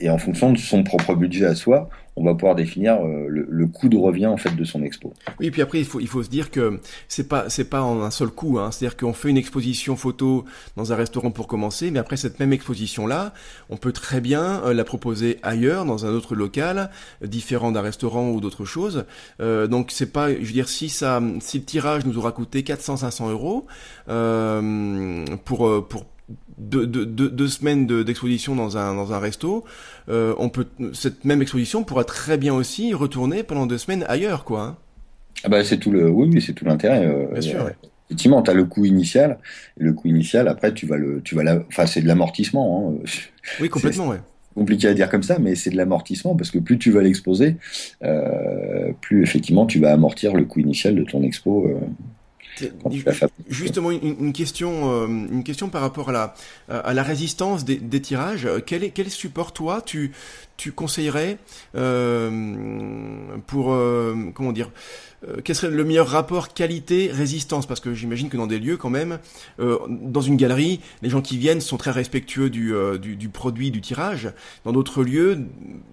et en fonction de son propre budget à soi, on va pouvoir définir euh, le, coût de revient en fait de son expo. Oui, puis après il faut il faut se dire que c'est pas c'est pas en un seul coup. Hein. C'est-à-dire qu'on fait une exposition photo dans un restaurant pour commencer, mais après cette même exposition là, on peut très bien euh, la proposer ailleurs dans un autre local différent d'un restaurant ou d'autre chose. Euh, donc c'est pas, je veux dire, si ça si le tirage nous aura coûté 400-500 euros euh, pour pour deux, deux, deux, semaines d'exposition dans, un, dans un resto, euh, on peut, cette même exposition pourra très bien aussi retourner pendant deux semaines ailleurs, quoi. Hein. Ah bah c'est tout le, oui, oui c'est tout l'intérêt. Euh, bien sûr. Effectivement, tu as le coût initial, et le coût initial, après, tu vas le, tu vas la, enfin, c'est de l'amortissement. Hein. (laughs) Oui, complètement, ouais. Compliqué à dire comme ça, mais c'est de l'amortissement parce que plus tu vas l'exposer, euh, plus effectivement tu vas amortir le coût initial de ton expo. Justement, une, question, euh, une question par rapport à la, à la résistance des, des tirages. Quel, est, quel support toi tu, tu conseillerais euh, pour euh, comment dire euh, quel serait le meilleur rapport qualité-résistance? Parce que j'imagine que dans des lieux, quand même, euh, dans une galerie, les gens qui viennent sont très respectueux du, du, du produit, du tirage. Dans d'autres lieux,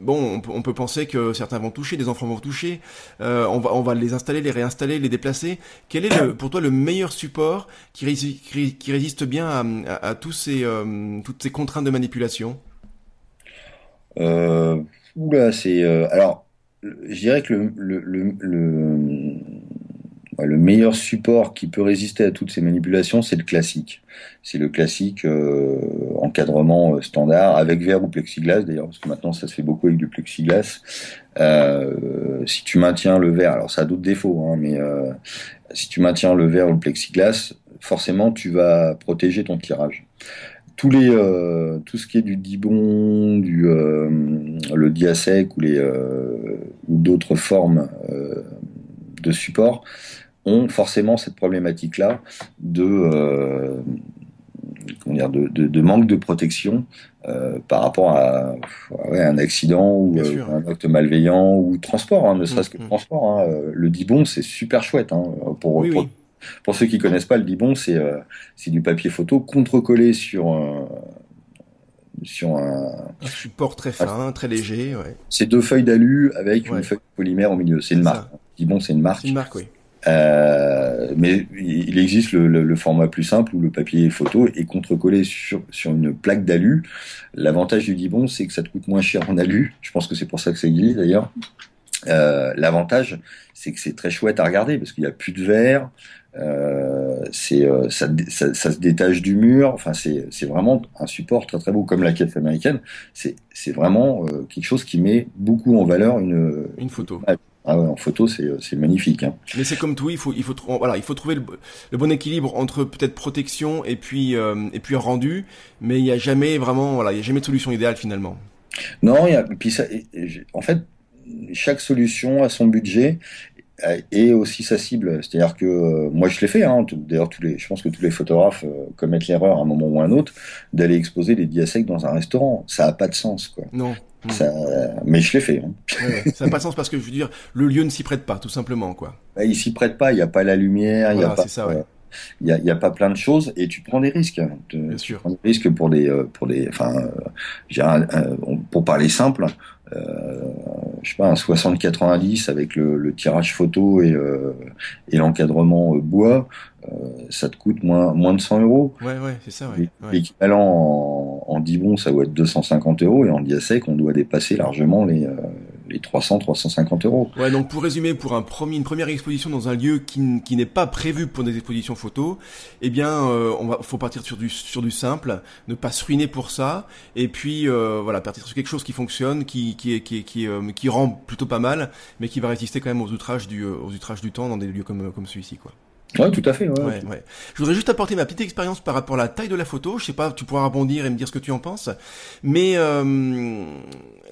bon, on, peut penser que certains vont toucher, des enfants vont toucher. on, va, on va les installer, les réinstaller, les déplacer. Quel est pour toi le meilleur support qui, résiste bien à tous ces, toutes ces contraintes de manipulation? Euh, Oula, c'est alors je dirais que le, le, le, le, meilleur support qui peut résister à toutes ces manipulations, c'est le classique. C'est le classique euh, encadrement euh, standard avec verre ou plexiglas d'ailleurs, parce que maintenant ça se fait beaucoup avec du plexiglas. Euh, si tu maintiens le verre, alors ça a d'autres défauts, hein, mais euh, si tu maintiens le verre ou le plexiglas, forcément tu vas protéger ton tirage tous les euh, tout ce qui est du dibon, du euh, le diasec ou les euh, ou d'autres formes de support ont forcément cette problématique là de comment dire de, de, de, manque de protection par rapport à, ouais, un accident ou un acte malveillant ou transport, hein, ne serait-ce que mm, mm. transport. Hein. Le dibon, c'est super chouette hein, pour, pour, pour ceux qui connaissent pas, le dibon, c'est euh, c'est du papier photo contre-collé sur un, sur un, un support très fin, très léger. Ouais. C'est deux feuilles d'alu avec une feuille de polymère au milieu. C'est une marque. Dibon, c'est une marque. Une marque, oui. Euh, mais il existe le, le, le, format plus simple où le papier photo est contre-collé sur, sur une plaque d'alu. L'avantage du Dibon, c'est que ça te coûte moins cher en alu. Je pense que c'est pour ça que ça existe d'ailleurs. Euh, L'avantage, c'est que c'est très chouette à regarder parce qu'il n'y a plus de verre, c'est euh, ça, ça, ça, se détache du mur. Enfin, c'est c'est vraiment un support très très beau comme la caisse américaine. C'est c'est vraiment euh, quelque chose qui met beaucoup en valeur une une photo. Ah ouais, en photo, c'est c'est magnifique. Hein. Mais c'est comme tout, il faut il faut voilà, il faut trouver le, le bon équilibre entre peut-être protection et puis et puis rendu. Mais il y a jamais vraiment voilà, il y a jamais de solution idéale finalement. Non, y a, puis ça, en fait, chaque solution a son budget et aussi sa cible. C'est-à-dire que euh, moi je l'ai fait. Hein, D'ailleurs, tous les, je pense que tous les photographes euh, commettent l'erreur à un moment ou à un autre d'aller exposer les diasèques dans un restaurant. Ça a pas de sens, quoi. Non. Ça, mais je l'ai fait. Hein. Ouais, ça n'a pas de sens parce que je veux dire, le lieu ne s'y prête pas, tout simplement, quoi. Bah, il s'y prête pas. Il n'y a pas la lumière. Il y a pas. Ça, ouais. il a, y a, pas plein de choses et tu prends des risques. Hein. Bien sûr. Tu prends des risques pour des, euh, pour des, enfin, euh, pour parler simple, euh, je sais pas, un 60-90 avec le, le, tirage photo et, euh, et l'encadrement euh, bois, euh, ça te coûte moins, moins de 100 euros. Ouais, ouais, c'est ça, ouais. L'équivalent en, en Dibon, ça doit être 250 euros et en Diasec, on doit dépasser largement les, euh, les 300, 350 euros. Ouais, donc pour résumer, pour un premier, une première exposition dans un lieu qui, qui n'est pas prévu pour des expositions photos, eh bien, euh, on va, faut partir sur du, sur du simple, ne pas se ruiner pour ça, et puis euh, voilà, partir sur quelque chose qui fonctionne, qui, qui, qui, qui, euh, qui rend plutôt pas mal, mais qui va résister quand même aux outrages du, euh, aux outrages du temps dans des lieux comme, comme celui-ci, quoi. Ouais, tout à fait. Ouais, ouais, ouais. Je voudrais juste apporter ma petite expérience par rapport à la taille de la photo. Je sais pas, tu pourras rebondir et me dire ce que tu en penses. Mais euh,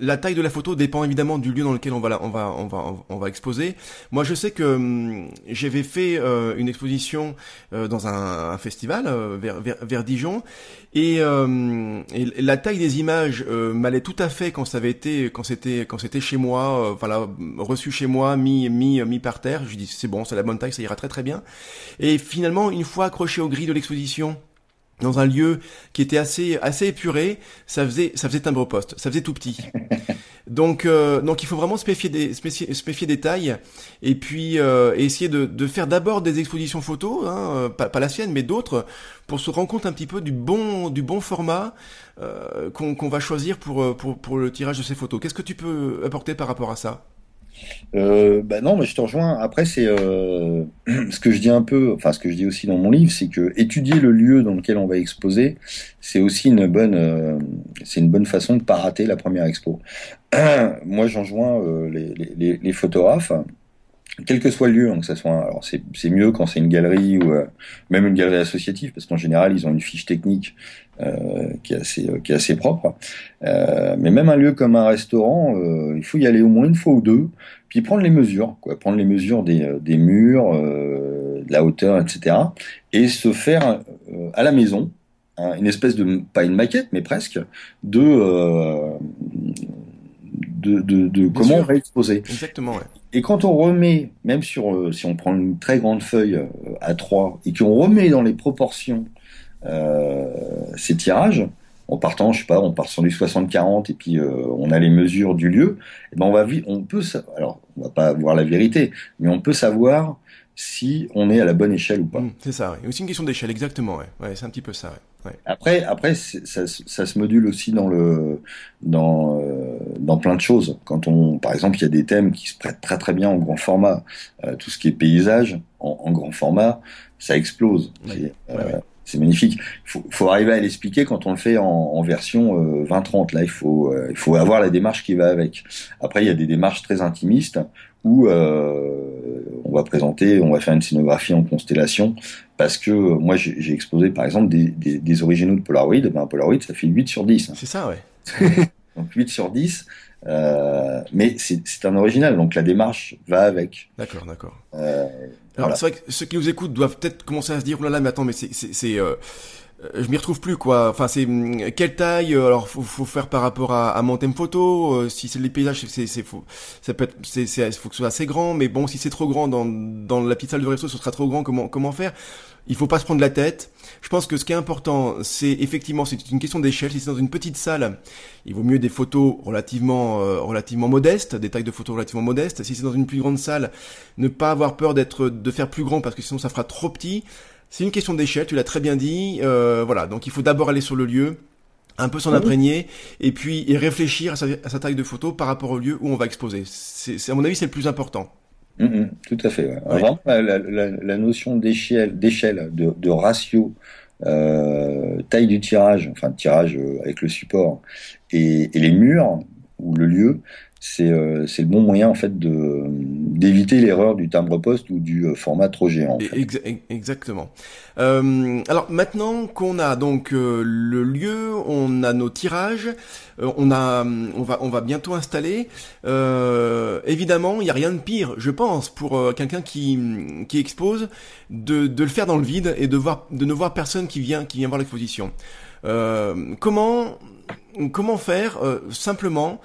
la taille de la photo dépend évidemment du lieu dans lequel on va, on va, on va, on va exposer. Moi, je sais que hum, j'avais fait euh, une exposition euh, dans un, festival euh, vers, Dijon, et, et, la taille des images m'allait tout à fait quand ça avait été, quand c'était, quand c'était chez moi, voilà, reçu chez moi, mis, mis, par terre. Je dis c'est bon, c'est la bonne taille, ça ira très très bien. Et finalement, une fois accroché aux grilles de l'exposition, dans un lieu qui était assez assez épuré, ça faisait ça faisait timbre poste, ça faisait tout petit. (laughs) Donc euh, donc il faut vraiment se méfier des se méfier, se méfier des tailles et puis euh, essayer de, de faire d'abord des expositions photos, hein, euh, pas, pas la sienne mais d'autres pour se rendre compte un petit peu du bon du bon format euh, qu'on qu'on va choisir pour, pour pour le tirage de ces photos. Qu'est-ce que tu peux apporter par rapport à ça? Euh, bah non, mais je te rejoins. Après, c'est euh, (clears throat) ce que je dis un peu, enfin ce que je dis aussi dans mon livre, c'est que étudier le lieu dans lequel on va exposer, c'est aussi une bonne, euh, c'est une bonne façon de pas rater la première expo. (clears throat) Moi, j'en joins euh, les, les, les, photographes, quel que soit le lieu, donc ça soit, alors c'est mieux quand c'est une galerie ou euh, même une galerie associative, parce qu'en général ils ont une fiche technique euh, qui est assez qui est assez propre. Euh, mais même un lieu comme un restaurant, euh, il faut y aller au moins une fois ou deux, puis prendre les mesures, quoi, prendre les mesures des, euh, des murs, de la hauteur, etc. Et se faire à la maison hein, une espèce de pas une maquette, mais presque de de, de, de comment sûr. on va exposer. Exactement. Ouais. Et quand on remet, même sur euh, si on prend une très grande feuille euh, à 3 et qu'on remet dans les proportions euh, ces tirages, en partant, je sais pas, on part sur du 60-40 et puis euh, on a les mesures du lieu, et ben on va on peut alors on va pas voir la vérité, mais on peut savoir si on est à la bonne échelle ou pas. Mmh, c'est ça, oui. aussi une question d'échelle, exactement. Ouais. ouais c'est un petit peu ça. Ouais. Ouais. Après, après, ça, ça, se module aussi dans le, dans, euh, dans plein de choses. Quand on, par exemple, il y a des thèmes qui se prêtent très très bien en grand format. Euh, tout ce qui est paysage en, en grand format, ça explose. Ouais. Euh, c'est magnifique. Il faut, faut, arriver à l'expliquer quand on le fait en, en version euh, 20-30. Là, il faut, euh, il faut avoir la démarche qui va avec. Après, il y a des démarches très intimistes où euh, on va présenter, on va faire une scénographie en constellation, parce que moi j'ai exposé par exemple des, des, des originaux de Polaroid, ben, Polaroid ça fait 8 sur 10. C'est ça, ouais. (laughs) donc 8 sur 10, euh, mais c'est un original, donc la démarche va avec. D'accord, d'accord. Euh, Alors voilà. c'est vrai que ceux qui nous écoutent doivent peut-être commencer à se dire, oh là là, mais attends, mais c'est... Euh je m'y retrouve plus quoi. Enfin c'est hum, quelle taille alors faut, faut faire par rapport à, à mon thème photo. Si c'est les paysages c'est c'est faut ça peut être c'est c'est faut que ce soit assez grand mais bon si c'est trop grand dans dans la petite salle de resto ce sera trop grand comment comment faire? Il faut pas se prendre la tête. Je pense que ce qui est important c'est effectivement c'est une question d'échelle. Si c'est dans une petite salle il vaut mieux des photos relativement euh, relativement modestes, des tailles de photos relativement modestes. Si c'est dans une plus grande salle ne pas avoir peur d'être de faire plus grand parce que sinon ça fera trop petit. C'est une question d'échelle, tu l'as très bien dit. Euh, voilà, donc il faut d'abord aller sur le lieu, un peu s'en imprégner, et puis et réfléchir à sa, à sa, taille de photo par rapport au lieu où on va exposer. C'est à mon avis c'est le plus important. Mmh, mmh, tout à fait. Ouais. Ouais. Vraiment, la, la, la, notion d'échelle, d'échelle, de, de, ratio, euh, taille du tirage, enfin tirage avec le support, et, et les murs ou le lieu, c'est euh, le bon moyen en fait de d'éviter l'erreur du timbre-poste ou du euh, format trop géant. Exactement. Euh, alors maintenant qu'on a donc euh, le lieu, on a nos tirages, on a on va on va bientôt installer. évidemment, il y a rien de pire, je pense, pour quelqu'un qui qui expose, de de le faire dans le vide et de voir de ne voir personne qui vient qui vient voir l'exposition. comment comment faire simplement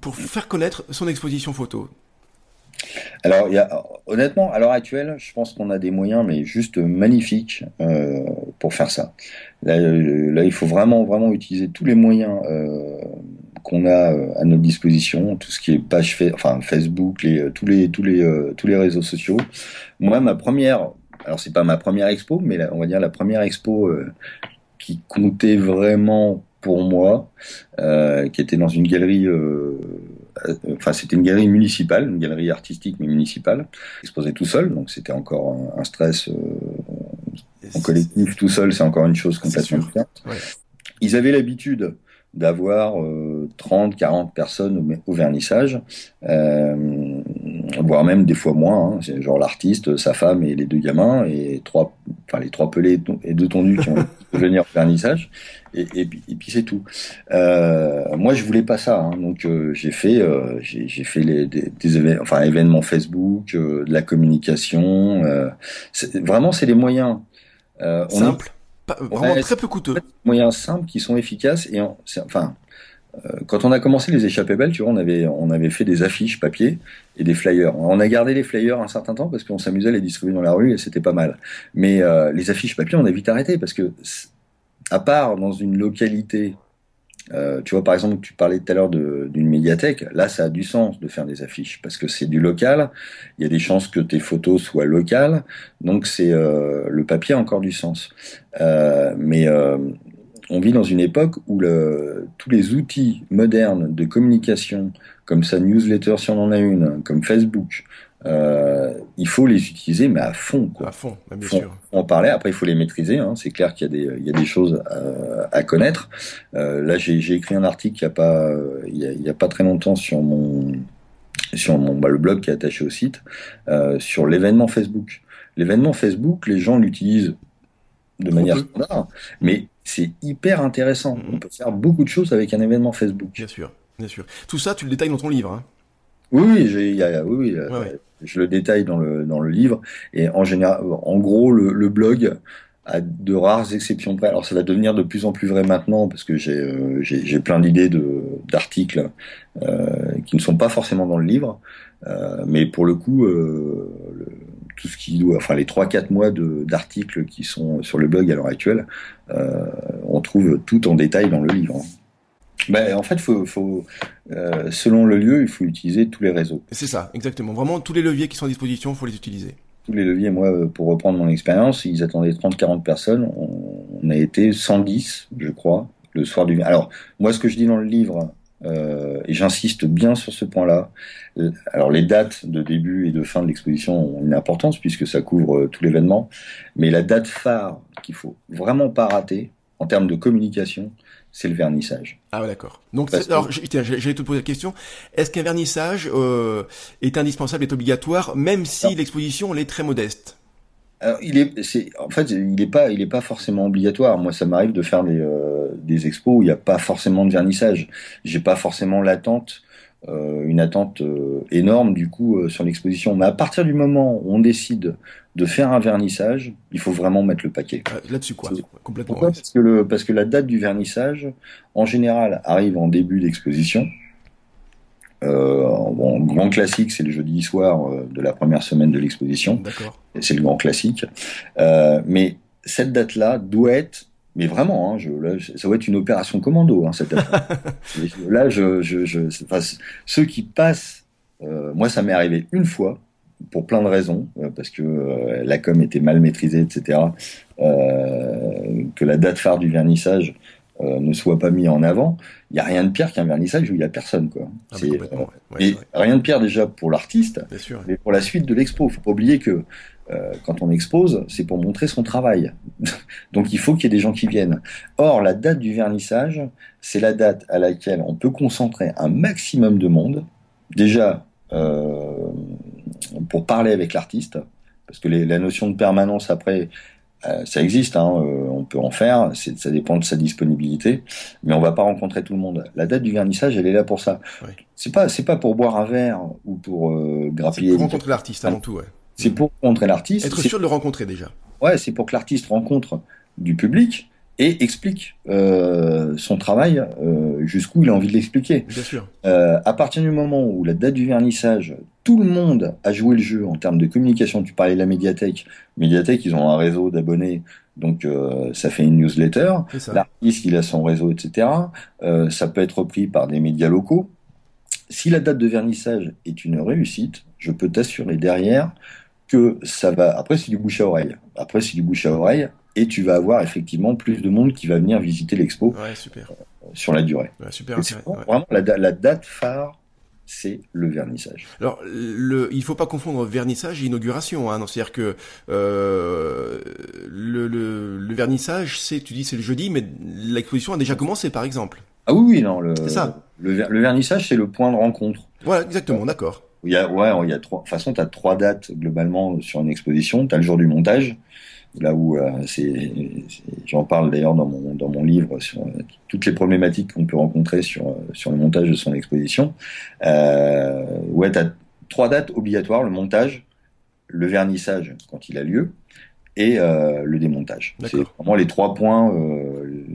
pour faire connaître son exposition photo alors, honnêtement, à l'heure actuelle, je pense qu'on a des moyens, mais juste magnifiques euh, pour faire ça. Là, il faut vraiment, vraiment utiliser tous les moyens euh, qu'on a euh, à notre disposition, tout ce qui est page, Facebook, tous les réseaux sociaux. Moi, ma première, alors c'est pas ma première expo, mais on va dire la première expo qui comptait vraiment pour moi, euh, qui était dans une galerie, euh, euh, enfin c'était une galerie municipale, une galerie artistique mais municipale, exposée tout seul, donc c'était encore un, stress en collectif tout seul, c'est encore une chose complètement différente. Ils avaient l'habitude d'avoir 30, 40 personnes au, vernissage, voire même des fois moins. Hein. C'est genre l'artiste, sa femme et les deux gamins et trois, enfin les trois pelés et deux tondus qui ont (laughs) venir au vernissage et, et, puis c'est tout. Euh, moi, je voulais pas ça, hein, donc euh, j'ai fait, euh, j'ai fait les, des, des événements, enfin événements Facebook, euh, de la communication. vraiment, c'est des moyens simples, vraiment très peu coûteux. Moyens simples qui sont efficaces et enfin. Quand on a commencé les échappées belles, tu vois, on avait on avait fait des affiches papier et des flyers. On a gardé les flyers un certain temps parce qu'on s'amusait à les distribuer dans la rue et c'était pas mal. Mais les affiches papier, on a vite arrêté parce que à part dans une localité, euh, tu vois, par exemple, tu parlais tout à l'heure d'une médiathèque. Là, ça a du sens de faire des affiches parce que c'est du local. Il y a des chances que tes photos soient locales, donc c'est euh, le papier a encore du sens. Euh, mais on vit dans une époque où tous les outils modernes de communication, comme sa newsletter si on en a une, comme Facebook, euh, il faut les utiliser, mais à fond. Quoi. À fond, bah, bien sûr. En parler, après il faut les maîtriser. Hein. C'est clair qu'il y, a des, il y a des choses à, à connaître. Euh, là, j'ai écrit un article il n'y a, pas, il y a, il y a pas très longtemps sur mon, sur mon, bah, le blog qui est attaché au site, euh, sur l'événement Facebook. L'événement Facebook, les gens l'utilisent de manière standard, mais c'est hyper intéressant. Mm-hmm. On peut faire beaucoup de choses avec un événement Facebook. Bien sûr, bien sûr. Tout ça, tu le détailles dans ton livre. Hein. Oui, oui, oui, oui, je le détaille dans le dans le livre. Et en général, en gros, le, blog a de rares exceptions près. Alors ça va devenir de plus en plus vrai maintenant parce que j'ai euh, j'ai plein d'idées de d'articles euh, qui ne sont pas forcément dans le livre, euh, mais pour le coup, le, tout ce qui doit, enfin les trois quatre mois d'articles qui sont sur le blog à l'heure actuelle, on trouve tout en détail dans le livre. Ben, en fait, faut, faut euh, selon le lieu, il faut utiliser tous les réseaux. C'est ça, exactement. Vraiment, tous les leviers qui sont à disposition, il faut les utiliser. Tous les leviers, moi, euh, pour reprendre mon expérience, ils attendaient 30-40 personnes. On, a été 110, je crois, le soir du... Alors, moi, ce que je dis dans le livre, euh, et j'insiste bien sur ce point-là. Alors les dates de début et de fin de l'exposition ont une importance puisque ça couvre euh, tout l'événement, mais la date phare qu'il faut vraiment pas rater en termes de communication, c'est le vernissage. Ah ouais, d'accord. Donc, alors, j'allais te poser la question. Est-ce qu'un vernissage euh, est indispensable, est obligatoire, même si l'exposition est très modeste? Alors, il est, c'est, en fait, il n'est pas, il est pas forcément obligatoire. Moi, ça m'arrive de faire des, euh, des expos où il n'y a pas forcément de vernissage. J'ai pas forcément l'attente, euh, une attente euh, énorme du coup sur l'exposition. Mais à partir du moment où on décide de faire un vernissage, il faut vraiment mettre le paquet. Euh, là-dessus, quoi. Complètement. Pourquoi parce, que le, parce que la date du vernissage, en général, arrive en début d'exposition. Euh, bon, grand classique, c'est le jeudi soir euh, de la première semaine de l'exposition. D'accord. C'est le grand classique. Euh, mais cette date-là doit être, mais vraiment, hein, je, là, ça doit être une opération commando, hein, cette date. (laughs) là, je, je, je enfin, ceux qui passent, euh, moi, ça m'est arrivé une fois pour plein de raisons, euh, parce que euh, la com était mal maîtrisée, etc. Euh, que la date phare du vernissage ne soit pas mis en avant. Il n'y a rien de pire qu'un vernissage où il n'y a personne. Quoi. Ah, et rien de pire déjà pour l'artiste, mais pour la suite de l'expo. faut pas oublier que quand on expose, c'est pour montrer son travail. (laughs) Donc il faut qu'il y ait des gens qui viennent. Or, la date du vernissage, c'est la date à laquelle on peut concentrer un maximum de monde déjà pour parler avec l'artiste, parce que la notion de permanence après, ça existe, hein, on peut en faire, ça dépend de sa disponibilité, mais on va pas rencontrer tout le monde. La date du vernissage, elle est là pour ça. C'est pas, c'est pas pour boire un verre ou pour euh, grappiller. C'est pour rencontrer l'artiste avant tout, ouais. C'est pour rencontrer l'artiste. Être sûr de le rencontrer déjà. Ouais, c'est pour que l'artiste rencontre du public et explique euh, son travail euh, jusqu'où il a envie de l'expliquer. Bien sûr. Euh, à partir du moment où la date du vernissage, tout le monde a joué le jeu en termes de communication. Tu parlais de la médiathèque. Médiathèque, ils ont un réseau d'abonnés, donc ça fait une newsletter. L'artiste, il a son réseau, etc. Ça peut être repris par des médias locaux. Si la date de vernissage est une réussite, je peux t'assurer derrière que ça va. Après, c'est du bouche à oreille. Après, c'est du bouche à oreille et tu vas avoir effectivement plus de monde qui va venir visiter l'expo euh, sur la durée. Ouais, super, vraiment, la, la, date phare, c'est le vernissage. Alors, le, il faut pas confondre vernissage et inauguration. Hein, C'est-à-dire que euh, le, le, le, vernissage, c'est, tu dis, c'est le jeudi, mais l'exposition a déjà commencé, par exemple. Ah oui, oui, non. C'est ça. Le, le vernissage, c'est le point de rencontre. Voilà, exactement, d'accord. Il y a, ouais, il y a trois. De toute façon, tu as trois dates globalement sur une exposition. Tu as le jour du montage, là où euh, j'en parle d'ailleurs dans mon dans mon livre sur euh, toutes les problématiques qu'on peut rencontrer sur euh, sur le montage de son exposition. Euh, ouais, t'as trois dates obligatoires le montage, le vernissage quand il a lieu et le démontage. C'est vraiment les trois points,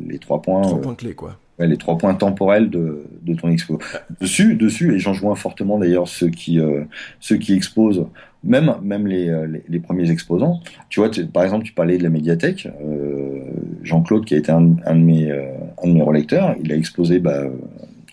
les trois points. Trois points clés quoi. Ouais, les trois points temporels de de ton expo. Dessus, dessus, et j'en joins fortement d'ailleurs ceux qui ceux qui exposent même même les, les, premiers exposants. Tu vois, par exemple, tu parlais de la médiathèque. Euh, Jean-Claude, qui a été un, un, de mes euh, un de mes relecteurs, il a exposé bah,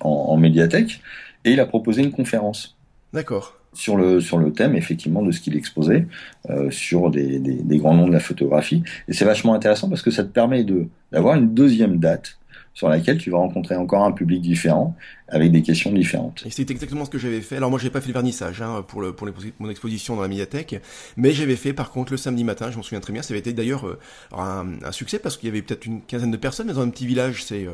en, en, médiathèque et il a proposé une conférence. D'accord. Sur le sur le thème effectivement de ce qu'il exposait euh, sur des, des, des, grands noms de la photographie et c'est vachement intéressant parce que ça te permet de d'avoir une deuxième date sur laquelle tu vas rencontrer encore un public différent avec des questions différentes. Et c'est exactement ce que j'avais fait. Alors moi, j'ai pas fait le vernissage hein, pour, le, pour mon exposition dans la médiathèque, mais j'avais fait par contre le samedi matin. Je m'en souviens très bien. Ça avait été d'ailleurs euh, un, un, succès parce qu'il y avait peut-être une quinzaine de personnes, mais dans un petit village, c'est euh,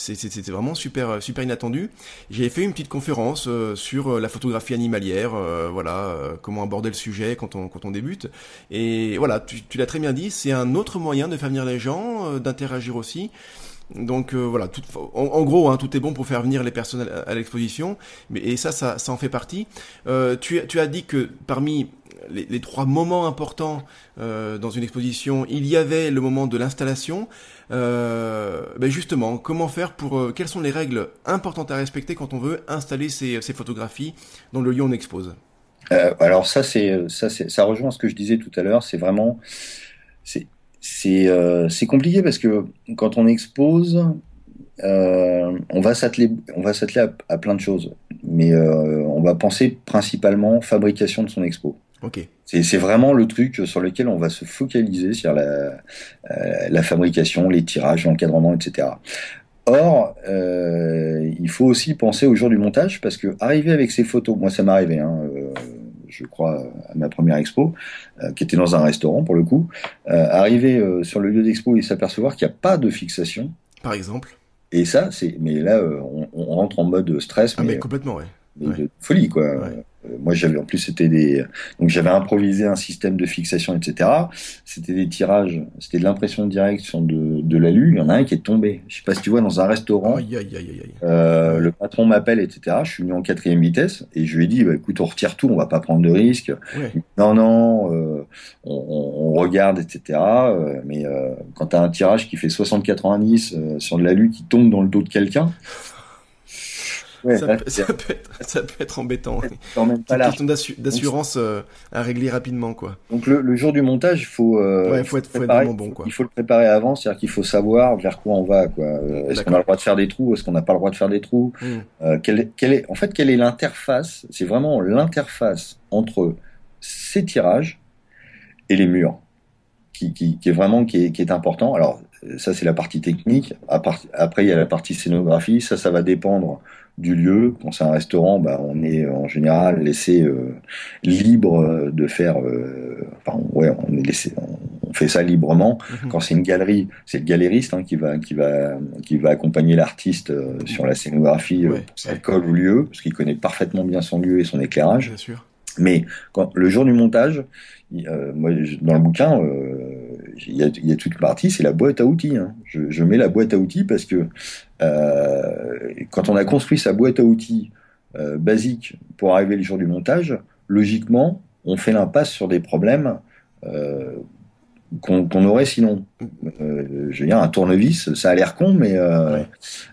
c'était vraiment super super inattendu. J'ai fait une petite conférence euh, sur la photographie animalière, euh, voilà, euh, comment aborder le sujet quand on quand on débute. Et voilà, tu, tu l'as très bien dit, c'est un autre moyen de faire venir les gens, d'interagir aussi. Donc euh, voilà, tout, en, gros, hein, tout est bon pour faire venir les personnes à, l'exposition, mais et ça, ça, ça en fait partie. Euh, tu, as dit que parmi les, trois moments importants euh, dans une exposition, il y avait le moment de l'installation. Ben justement, comment faire pour quelles sont les règles importantes à respecter quand on veut installer ces, ces photographies dans le lieu où on expose? Alors ça, c'est ça, ça rejoint ce que je disais tout à l'heure. C'est vraiment c'est c'est euh, compliqué parce que quand on expose, euh, on va s'atteler à, à, plein de choses, mais euh, on va penser principalement fabrication de son expo. Ok. C'est vraiment le truc sur lequel on va se focaliser sur la, la fabrication, les tirages, l'encadrement, etc. Or, il faut aussi penser au jour du montage parce que arriver avec ces photos, moi ça m'est arrivé, hein, je crois, à ma première expo, euh, qui était dans un restaurant pour le coup, euh, arriver euh, sur le lieu d'expo et s'apercevoir qu'il n'y a pas de fixation. Par exemple. Et ça, c'est, mais là, on, on, rentre en mode stress. Ah, mais, mais complètement, ouais. Mais ouais. de folie, quoi. Ouais. Euh, moi j'avais en plus c'était des donc j'avais improvisé un système de fixation etc c'était des tirages c'était de l'impression directe sur de, de l'alu. Il y en a un qui est tombé. Je sais pas si tu vois dans un restaurant aïe, aïe, aïe, euh, le patron m'appelle etc je suis mis en quatrième vitesse et je lui ai dit bah, écoute on retire tout on va pas prendre de risques. Ouais. non non euh, on, on, regarde etc mais euh, quand tu as un tirage qui fait 60 90 euh, sur de l'alu qui tombe dans le dos de quelqu'un Ouais, ça, peut, ça, peut être, ça, peut, être, embêtant. Quand même pas une question d'assurance euh, à régler rapidement, quoi. Donc le, le jour du montage, il faut, euh, ouais, faut, être, faut être vraiment bon, quoi. Il faut le préparer avant, c'est-à-dire qu'il faut savoir vers quoi on va, quoi. Euh, est-ce qu'on a le droit de faire des trous? Est-ce qu'on n'a pas le droit de faire des trous? Mmh. euh, quelle, quelle est, En fait, quelle est l'interface? C'est vraiment l'interface entre ces tirages et les murs qui, qui, qui est vraiment qui est, qui est important. Alors ça c'est la partie technique. Après, il y a la partie scénographie. Ça, ça va dépendre du lieu. Quand c'est un restaurant, bah, on est en général laissé euh, libre de faire. Euh, enfin, ouais, on est laissé. On fait ça librement. Mhm. Quand c'est une galerie, c'est le galériste hein, qui va qui va qui va accompagner l'artiste euh, sur la scénographie. Ouais, ça colle au lieu parce qu'il connaît parfaitement bien son lieu et son éclairage. Bien sûr. Mais quand, le jour du montage, moi, dans le bouquin, il y, a, toute partie, c'est la boîte à outils. Hein. Je, je, mets la boîte à outils parce que euh, quand on a construit sa boîte à outils euh, basique pour arriver le jour du montage, logiquement, on fait l'impasse sur des problèmes euh, qu'on aurait sinon. Euh, je veux dire, un tournevis, ça a l'air con, mais euh,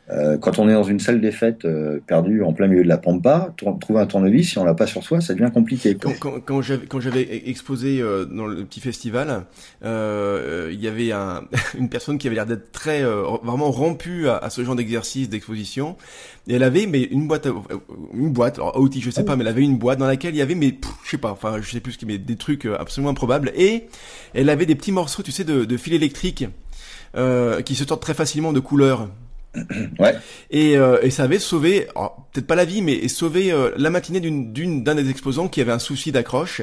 euh, quand on est dans une salle des fêtes perdue en plein milieu de la pampa, trouver un tournevis, si on l'a pas sur soi, ça devient compliqué. Quand, quand, quand j'avais exposé dans le petit festival, il y avait un, (laughs) une personne qui avait l'air d'être très vraiment rompue à, à ce genre d'exercice d'exposition, et elle avait mais une boîte, une boîte, alors outil je sais pas, mais elle avait une boîte dans laquelle il y avait mais je sais pas, enfin je sais plus ce qui, mais des trucs absolument improbables, et elle avait des petits morceaux, tu sais, de, de fil électrique euh, qui se tordent très facilement de couleur. (clears throat) Ouais. Et, euh, et ça avait sauvé, peut-être pas la vie, mais sauvé euh, la matinée d'une d'une d'un des exposants qui avait un souci d'accroche.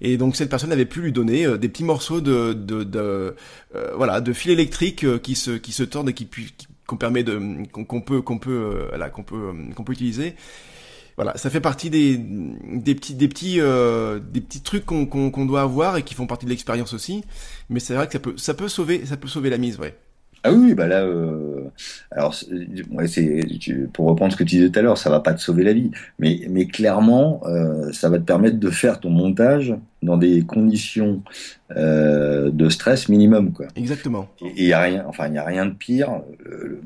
Et donc cette personne avait pu lui donner euh, des petits morceaux de de, de euh, voilà de fil électrique qui se qui se tordent et qui qu'on permet de qu'on peut qu'on peut là qu'on peut qu'on peut utiliser voilà, ça fait partie des, des petits des petits euh, des petits trucs qu'on qu'on doit avoir et qui font partie de l'expérience aussi. Mais c'est vrai que ça peut ça peut sauver ça peut sauver la mise, ouais. Ah oui, bah là, euh, alors ouais, c'est pour reprendre ce que tu disais tout à l'heure, ça va pas te sauver la vie, mais mais clairement, euh, ça va te permettre de faire ton montage dans des conditions euh, de stress minimum, quoi. Exactement. Et il y a rien, enfin il y a rien de pire. Euh,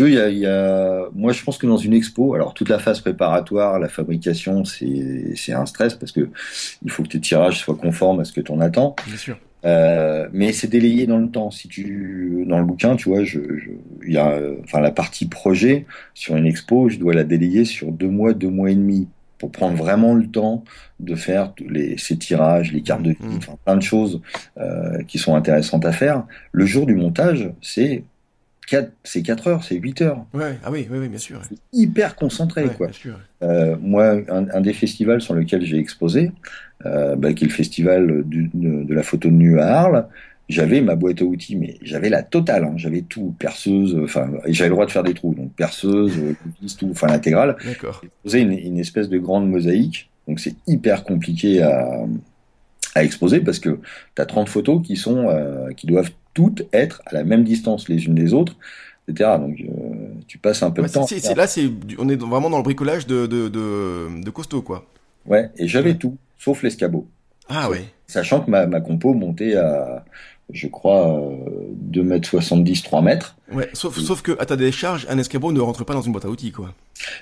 il y a, y a, moi je pense que dans une expo, alors toute la phase préparatoire, la fabrication, c'est c'est un stress parce que il faut que tes tirages soient conformes à ce que tu en attends. Bien sûr. Euh, mais c'est délayé dans le temps. Si tu dans le bouquin, tu vois, je, je, il y a, enfin la partie projet sur une expo, je dois la délayer sur deux mois, deux mois et demi pour prendre vraiment le temps de faire les, ces tirages, les cartes de vie, mmh. enfin plein de choses euh, qui sont intéressantes à faire. Le jour du montage, c'est 4, c'est 4 heures, c'est 8 heures. Ouais, ah oui, oui, oui bien sûr. Hyper concentré, ouais, quoi. Bien sûr. Euh, moi, un, un, des festivals sur lequel j'ai exposé, euh, bah, qui est le festival du, de, de, la photo de nu à Arles, j'avais ma boîte à outils, mais j'avais la totale, hein. j'avais tout, perceuse, enfin, j'avais le droit de faire des trous, donc perceuse, tout, enfin l'intégrale. D'accord. J'ai une, une espèce de grande mosaïque, donc c'est hyper compliqué à, à exposer parce que tu as 30 photos qui sont euh, qui doivent toutes être à la même distance les unes des autres, etc. Donc euh, tu passes un peu ouais, de temps. Là, c'est, on est vraiment dans le bricolage de, de, de, de costaud, quoi. Ouais, et j'avais ouais. tout, sauf l'escabeau. Ah ouais. Sachant que ma, ma compo montait à, je crois, euh, 2 mètres 70, 3 mètres. Ouais, sauf, sauf que à ta décharge, un escabeau ne rentre pas dans une boîte à outils, quoi.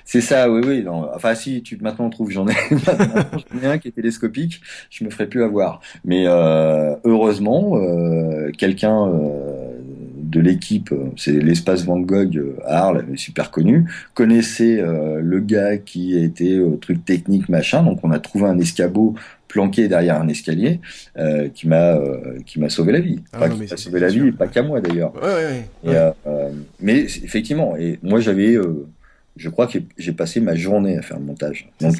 C'est ça, oui, oui. Non. Enfin, si tu maintenant trouves, j'en ai, (laughs) j'en ai un qui est télescopique, je me ferai plus avoir. Mais euh, heureusement, euh, quelqu'un euh, de l'équipe, c'est l'espace Van Gogh à Arles, super connu, connaissait euh, le gars qui était au truc technique machin, donc on a trouvé un escabeau planqué derrière un escalier euh, qui m'a euh, qui m'a sauvé la vie. Ah Pas non, qui m'a sauvé la vie, sûr. et pas qu'à moi d'ailleurs. Ouais, ouais, Et, ouais. euh, euh, mais effectivement, et moi j'avais, euh, je crois que j'ai passé ma journée à faire le montage. Donc,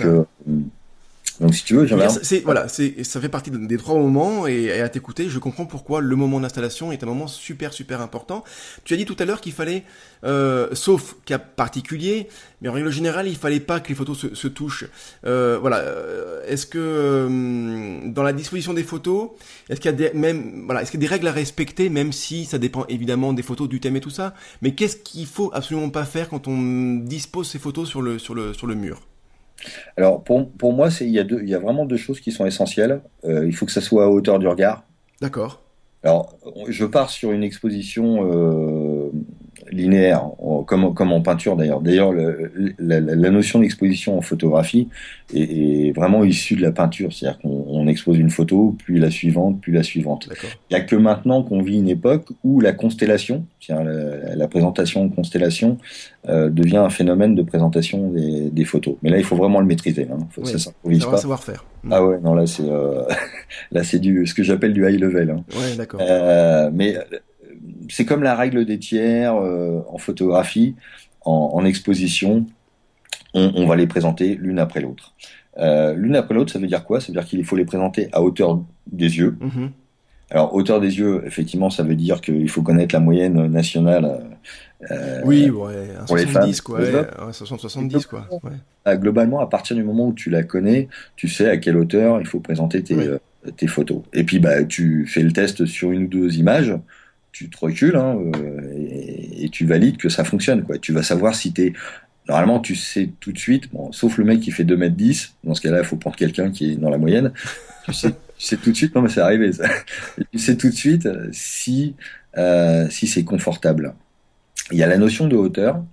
donc si tu veux, un- C'est, voilà, c'est, ça fait partie des trois moments et, et à t'écouter, je comprends pourquoi le moment d'installation est un moment super super important. Tu as dit tout à l'heure qu'il fallait, euh, sauf cas particulier, mais en règle générale, il fallait pas que les photos se, se touchent. Euh, voilà, euh, est-ce que euh, dans la disposition des photos, est-ce qu'il y a des, même, voilà, est-ce qu'il y a des règles à respecter, même si ça dépend évidemment des photos, du thème et tout ça. Mais qu'est-ce qu'il faut absolument pas faire quand on dispose ces photos sur le sur le sur le mur? Alors pour pour moi, c'est il y a deux, il y a vraiment deux choses qui sont essentielles. Euh, il faut que ça soit à hauteur du regard. D'accord. Alors, je pars sur une exposition euh, linéaire, comme, comme en peinture d'ailleurs. D'ailleurs, le- la, notion d'exposition en photographie est, est vraiment issue de la peinture. C'est-à-dire qu'on on expose une photo, puis la suivante, puis la suivante. Il n'y a que maintenant qu'on vit une époque où la constellation, c'est-à-dire la, la présentation en constellation, euh, devient un phénomène de présentation des, des photos. Mais là, il faut vraiment le maîtriser. Hein. Faut, Oui. Ça s'improvise C'est un pas. savoir-faire. Ah ouais, non, là, c'est euh, (laughs) là, c'est du ce que j'appelle du high level. Hein. Ouais, d'accord. Euh, mais c'est comme la règle des tiers en photographie, en, exposition, on, va les présenter l'une après l'autre. l'une après l'autre, ça veut dire quoi? Ça veut dire qu'il faut les présenter à hauteur des yeux. Mm-hmm. Alors, hauteur des yeux, effectivement, ça veut dire qu'il faut connaître la moyenne nationale. Euh, oui, ouais, un 70, quoi. Ouais, 70, quoi. Ouais. Ah, globalement, à partir du moment où tu la connais, tu sais à quelle hauteur il faut présenter tes, euh, tes photos. Et puis, bah, tu fais le test sur une ou deux images, tu te recules hein, euh, et, tu valides que ça fonctionne, quoi. Tu vas savoir si t'es Normalement, tu sais tout de suite, bon, sauf le mec qui fait 2m10, dans ce cas-là, il faut prendre quelqu'un qui est dans la moyenne. Tu sais tu sais tout de suite, non mais c'est arrivé ça. tu sais tout de suite si euh, c'est confortable. Il y a la notion de hauteur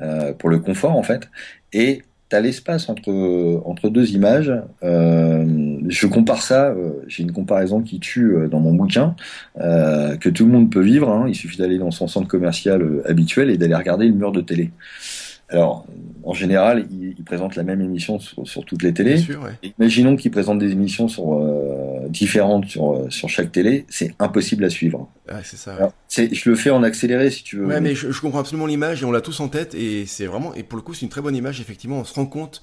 euh, pour le confort en fait, et l'espace entre deux images. Euh, je compare ça, euh, j'ai une comparaison qui tue dans mon bouquin que tout le monde peut vivre. Hein. il suffit d'aller dans son centre commercial habituel et d'aller regarder le mur de télé. Alors, en général, ils, présentent la même émission sur, toutes les télés. Sûr, Imaginons qu'ils présentent des émissions sur, euh, différentes sur, euh, sur chaque télé, c'est impossible à suivre. Ouais, c'est ça. je le fais en accéléré si tu veux. Ouais, mais je, comprends absolument l'image et on l'a tous en tête et c'est vraiment et pour le coup c'est une très bonne image. Effectivement, on se rend compte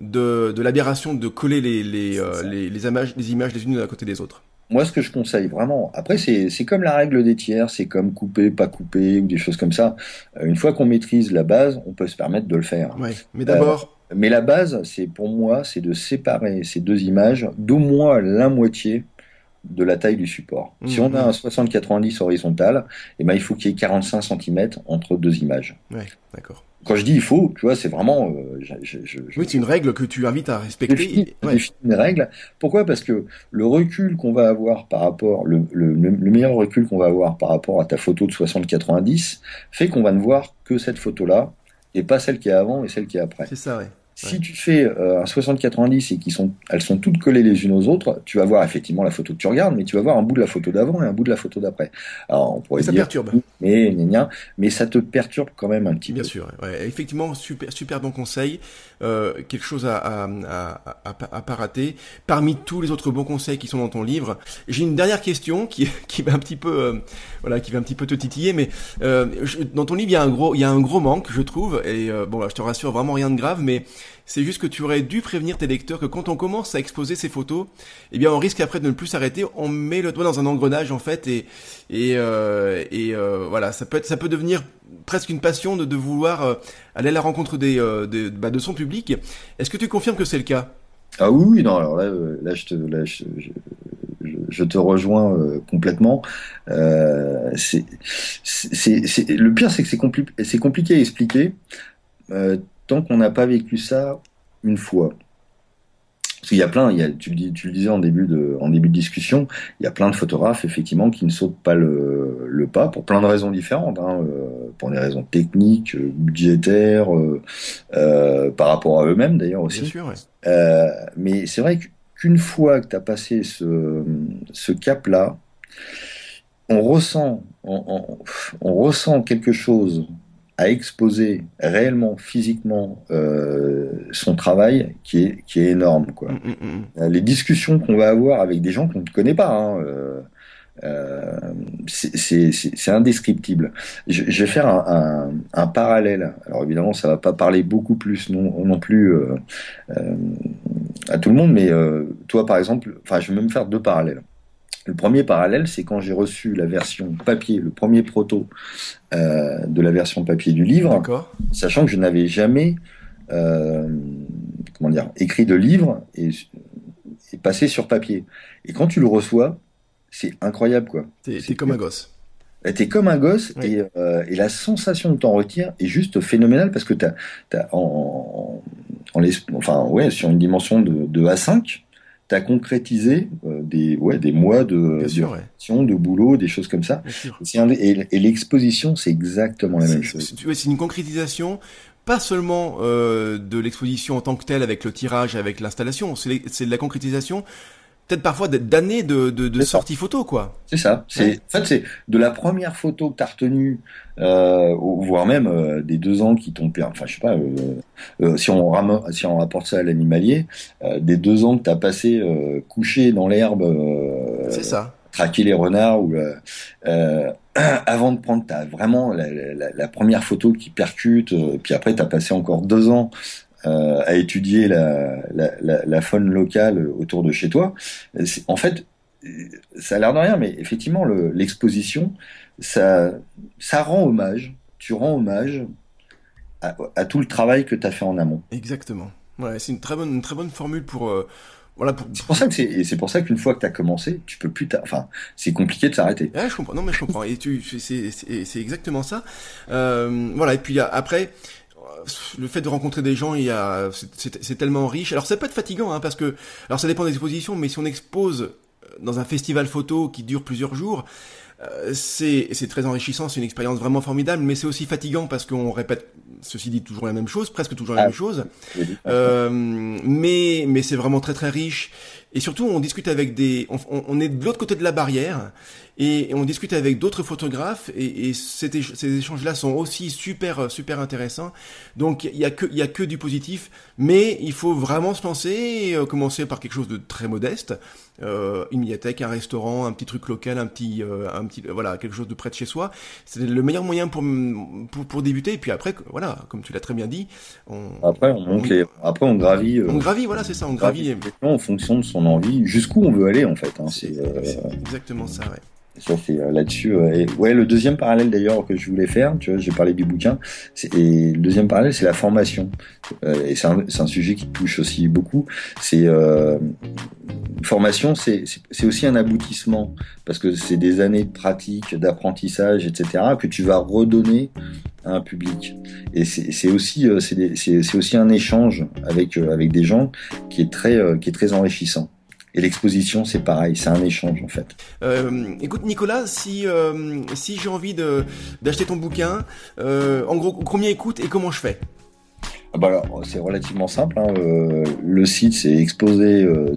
de, de l'aberration de coller les les, euh, les, les, images les images les unes à côté des autres moi, ce que je conseille vraiment, après, c'est comme la règle des tiers, c'est comme couper, pas couper, ou des choses comme ça. Euh, une fois qu'on maîtrise la base, on peut se permettre de le faire. Ouais, mais d'abord. Euh, mais la base, c'est pour moi, c'est de séparer ces deux images d'au moins la moitié de la taille du support. Si on a mmh. un 60-90 horizontal, eh ben, il faut qu'il y ait 45 cm entre deux images. Ouais, d'accord quand je dis il faut, tu vois, c'est vraiment. Euh, je, je, oui, c'est une règle que tu invites à respecter. Une règle. Pourquoi? Parce que le recul qu'on va avoir par rapport, le, le, le meilleur recul qu'on va avoir par rapport à ta photo de 60-90 fait qu'on va ne voir que cette photo-là et pas celle qui est avant et celle qui est après. C'est ça, oui. Si tu fais euh, un 60-90 et qui sont, elles sont toutes collées les unes aux autres, tu vas voir effectivement la photo que tu regardes, mais tu vas voir un bout de la photo d'avant et un bout de la photo d'après. Alors on pourrait ça dire, perturbe. Mais mais ça te perturbe quand même un petit Bien peu. Bien sûr. Ouais. Effectivement, super super bon conseil. Euh, quelque chose à, à, à, à, pas rater. Parmi tous les autres bons conseils qui sont dans ton livre, j'ai une dernière question qui (laughs) qui va un petit peu euh, voilà qui va un petit peu te titiller, mais euh, dans ton livre il y a un gros il y a un gros manque je trouve et euh, bon là je te rassure vraiment rien de grave, mais c'est juste que tu aurais dû prévenir tes lecteurs que quand on commence à exposer ces photos, eh bien on risque après de ne plus s'arrêter. On met le doigt dans un engrenage en fait et et, euh, et euh, voilà, ça peut être, ça peut devenir presque une passion de, de vouloir euh, aller à la rencontre des, euh, de, bah, de son public. Est-ce que tu confirmes que c'est le cas? Ah oui, non. Alors là, euh, là je te, là, je, je, je te rejoins complètement. Euh, c'est, le pire, c'est que c'est, compli compliqué à expliquer. Euh, tant qu'on n'a pas vécu ça une fois. Parce qu'il y a plein, il y a, tu, le dis, tu le disais en début de, en début de discussion, il y a plein de photographes effectivement qui ne sautent pas le, le pas pour plein de raisons différentes, hein, euh, pour des raisons techniques, euh, budgétaires, euh, euh, par rapport à eux-mêmes d'ailleurs aussi. Bien sûr, ouais. mais c'est vrai qu'une fois que tu as passé ce, ce cap-là, on ressent, on, on, on ressent quelque chose à exposer réellement, physiquement euh, son travail qui est, qui est énorme. Quoi. Mm, mm, mm. Les discussions qu'on va avoir avec des gens qu'on ne connaît pas, hein, euh, euh, c'est indescriptible. Je, je, vais faire un, un, un, parallèle. Alors évidemment, ça va pas parler beaucoup plus non, non plus euh, euh, à tout le monde, mais euh, toi par exemple, enfin je vais même faire deux parallèles. Le premier parallèle, c'est quand j'ai reçu la version papier, le premier proto euh, de la version papier du livre, sachant que je n'avais jamais euh, comment dire, écrit de livre et, et, passé sur papier. Et quand tu le reçois, c'est incroyable quoi. T'es comme un gosse. T'es comme un gosse oui. et, euh, et, la sensation de t'en retirer est juste phénoménale parce que t'as, as en, en, en, enfin ouais sur une dimension de, de A5 tu as concrétisé euh, des, ouais, des mois de, sûr, de, ouais. de boulot, des choses comme ça. Un, et, et l'exposition, c'est exactement la même chose. C'est une concrétisation pas seulement euh, de l'exposition en tant que telle avec le tirage, avec l'installation, c'est de la concrétisation peut-être parfois d'années de, de, de sorties photo, quoi. C'est ça. C'est ouais. en fait c'est de la première photo que t'as retenue, euh, voire même euh, des deux ans qui t'ont permis. Enfin, je sais pas. Euh, euh si on ram... si on rapporte ça à l'animalier, euh, des deux ans que t'as passé euh, couché dans l'herbe. c'est ça. Traquer les renards ou (clears throat) avant de prendre ta, vraiment la, première photo qui percute, euh, puis après tu as passé encore deux ans euh, à étudier la, la, faune locale autour de chez toi. En fait, ça a l'air de rien, mais effectivement, l'exposition, ça, ça rend hommage, tu rends hommage à, à tout le travail que tu as fait en amont. Exactement. Ouais, c'est une très bonne, une très bonne formule pour, euh, voilà. Pour... C'est pour ça que c'est, c'est pour ça qu'une fois que tu as commencé, tu peux plus, enfin, c'est compliqué de s'arrêter. Ouais, je comprends. Non, mais je comprends. et tu, c'est, c'est, c'est exactement ça. Euh, voilà. Et puis après, le fait de rencontrer des gens, il y a, c'est tellement riche. Alors ça peut être fatigant, hein, parce que, alors ça dépend des expositions, mais si on expose dans un festival photo qui dure plusieurs jours, euh, c'est très enrichissant, c'est une expérience vraiment formidable, mais c'est aussi fatigant parce qu'on répète, ceci dit, toujours la même chose, presque toujours la ah, même chose. Euh, mais mais c'est vraiment très très riche. Et surtout, on discute avec des, on, on est de l'autre côté de la barrière et, on discute avec d'autres photographes et, et ces échanges-là sont aussi super super intéressants. Donc il y a que il y a que du positif, mais il faut vraiment se lancer et euh, commencer par quelque chose de très modeste, euh, une médiathèque, un restaurant, un petit truc local, un petit euh, un petit voilà quelque chose de près de chez soi. C'est le meilleur moyen pour, pour, pour débuter. Et puis après voilà, comme tu l'as très bien dit, on après on, monte les, après on gravit. on gravit voilà c'est ça, on gravit, en fonction de son envie, jusqu'où on veut aller en fait. Hein, c'est exactement ça ouais. Ça c'est euh, là-dessus. Euh, ouais, le deuxième parallèle d'ailleurs que je voulais faire, tu vois, j'ai parlé du bouquin. Et le deuxième parallèle, c'est la formation. Euh, et c'est un, un, sujet qui touche aussi beaucoup. C'est formation, c'est aussi un aboutissement parce que c'est des années de pratique, d'apprentissage, etc. que tu vas redonner à un public. Et c'est aussi c'est aussi un échange avec avec des gens qui est très qui est très enrichissant. Et l'exposition, c'est pareil, c'est un échange en fait. Euh, écoute Nicolas, si euh, si j'ai envie d'acheter ton bouquin, euh, en gros, combien écoute et comment je fais? Ah bah c'est relativement simple. Hein. Le site, c'est exposé euh,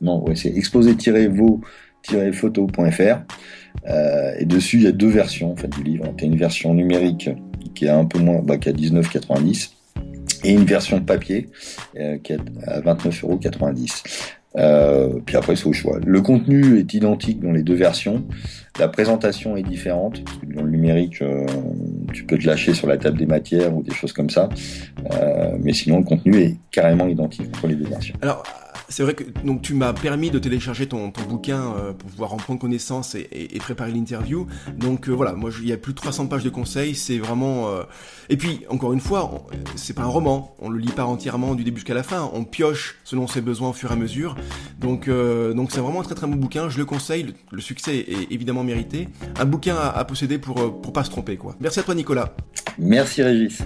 non, ouais, c'est exposé-vos-photo.fr. Euh, et dessus, il y a deux versions en fait du livre. Tu as une version numérique qui est un peu moins, bah, qui est à 19,90 et une version papier qui est à 29,90 euros. Euh, puis après, c'est au choix. Le contenu est identique dans les deux versions. La présentation est différente. dans le numérique, euh, tu peux te lâcher sur la table des matières ou des choses comme ça. Euh, mais sinon, le contenu est carrément identique entre les deux versions. C'est vrai que donc tu m'as permis de télécharger ton, ton bouquin euh, pour pouvoir en prendre connaissance et, préparer l'interview. Donc euh, voilà, moi il y a plus de 300 pages de conseils, c'est vraiment. Euh, et puis encore une fois, c'est pas un roman, on le lit pas entièrement du début jusqu'à la fin, on pioche selon ses besoins au fur et à mesure. Donc donc c'est vraiment un très très bon bouquin, je le conseille. Le, succès est évidemment mérité. Un bouquin à, à posséder pour pour pas se tromper quoi. Merci à toi Nicolas. Merci Régis.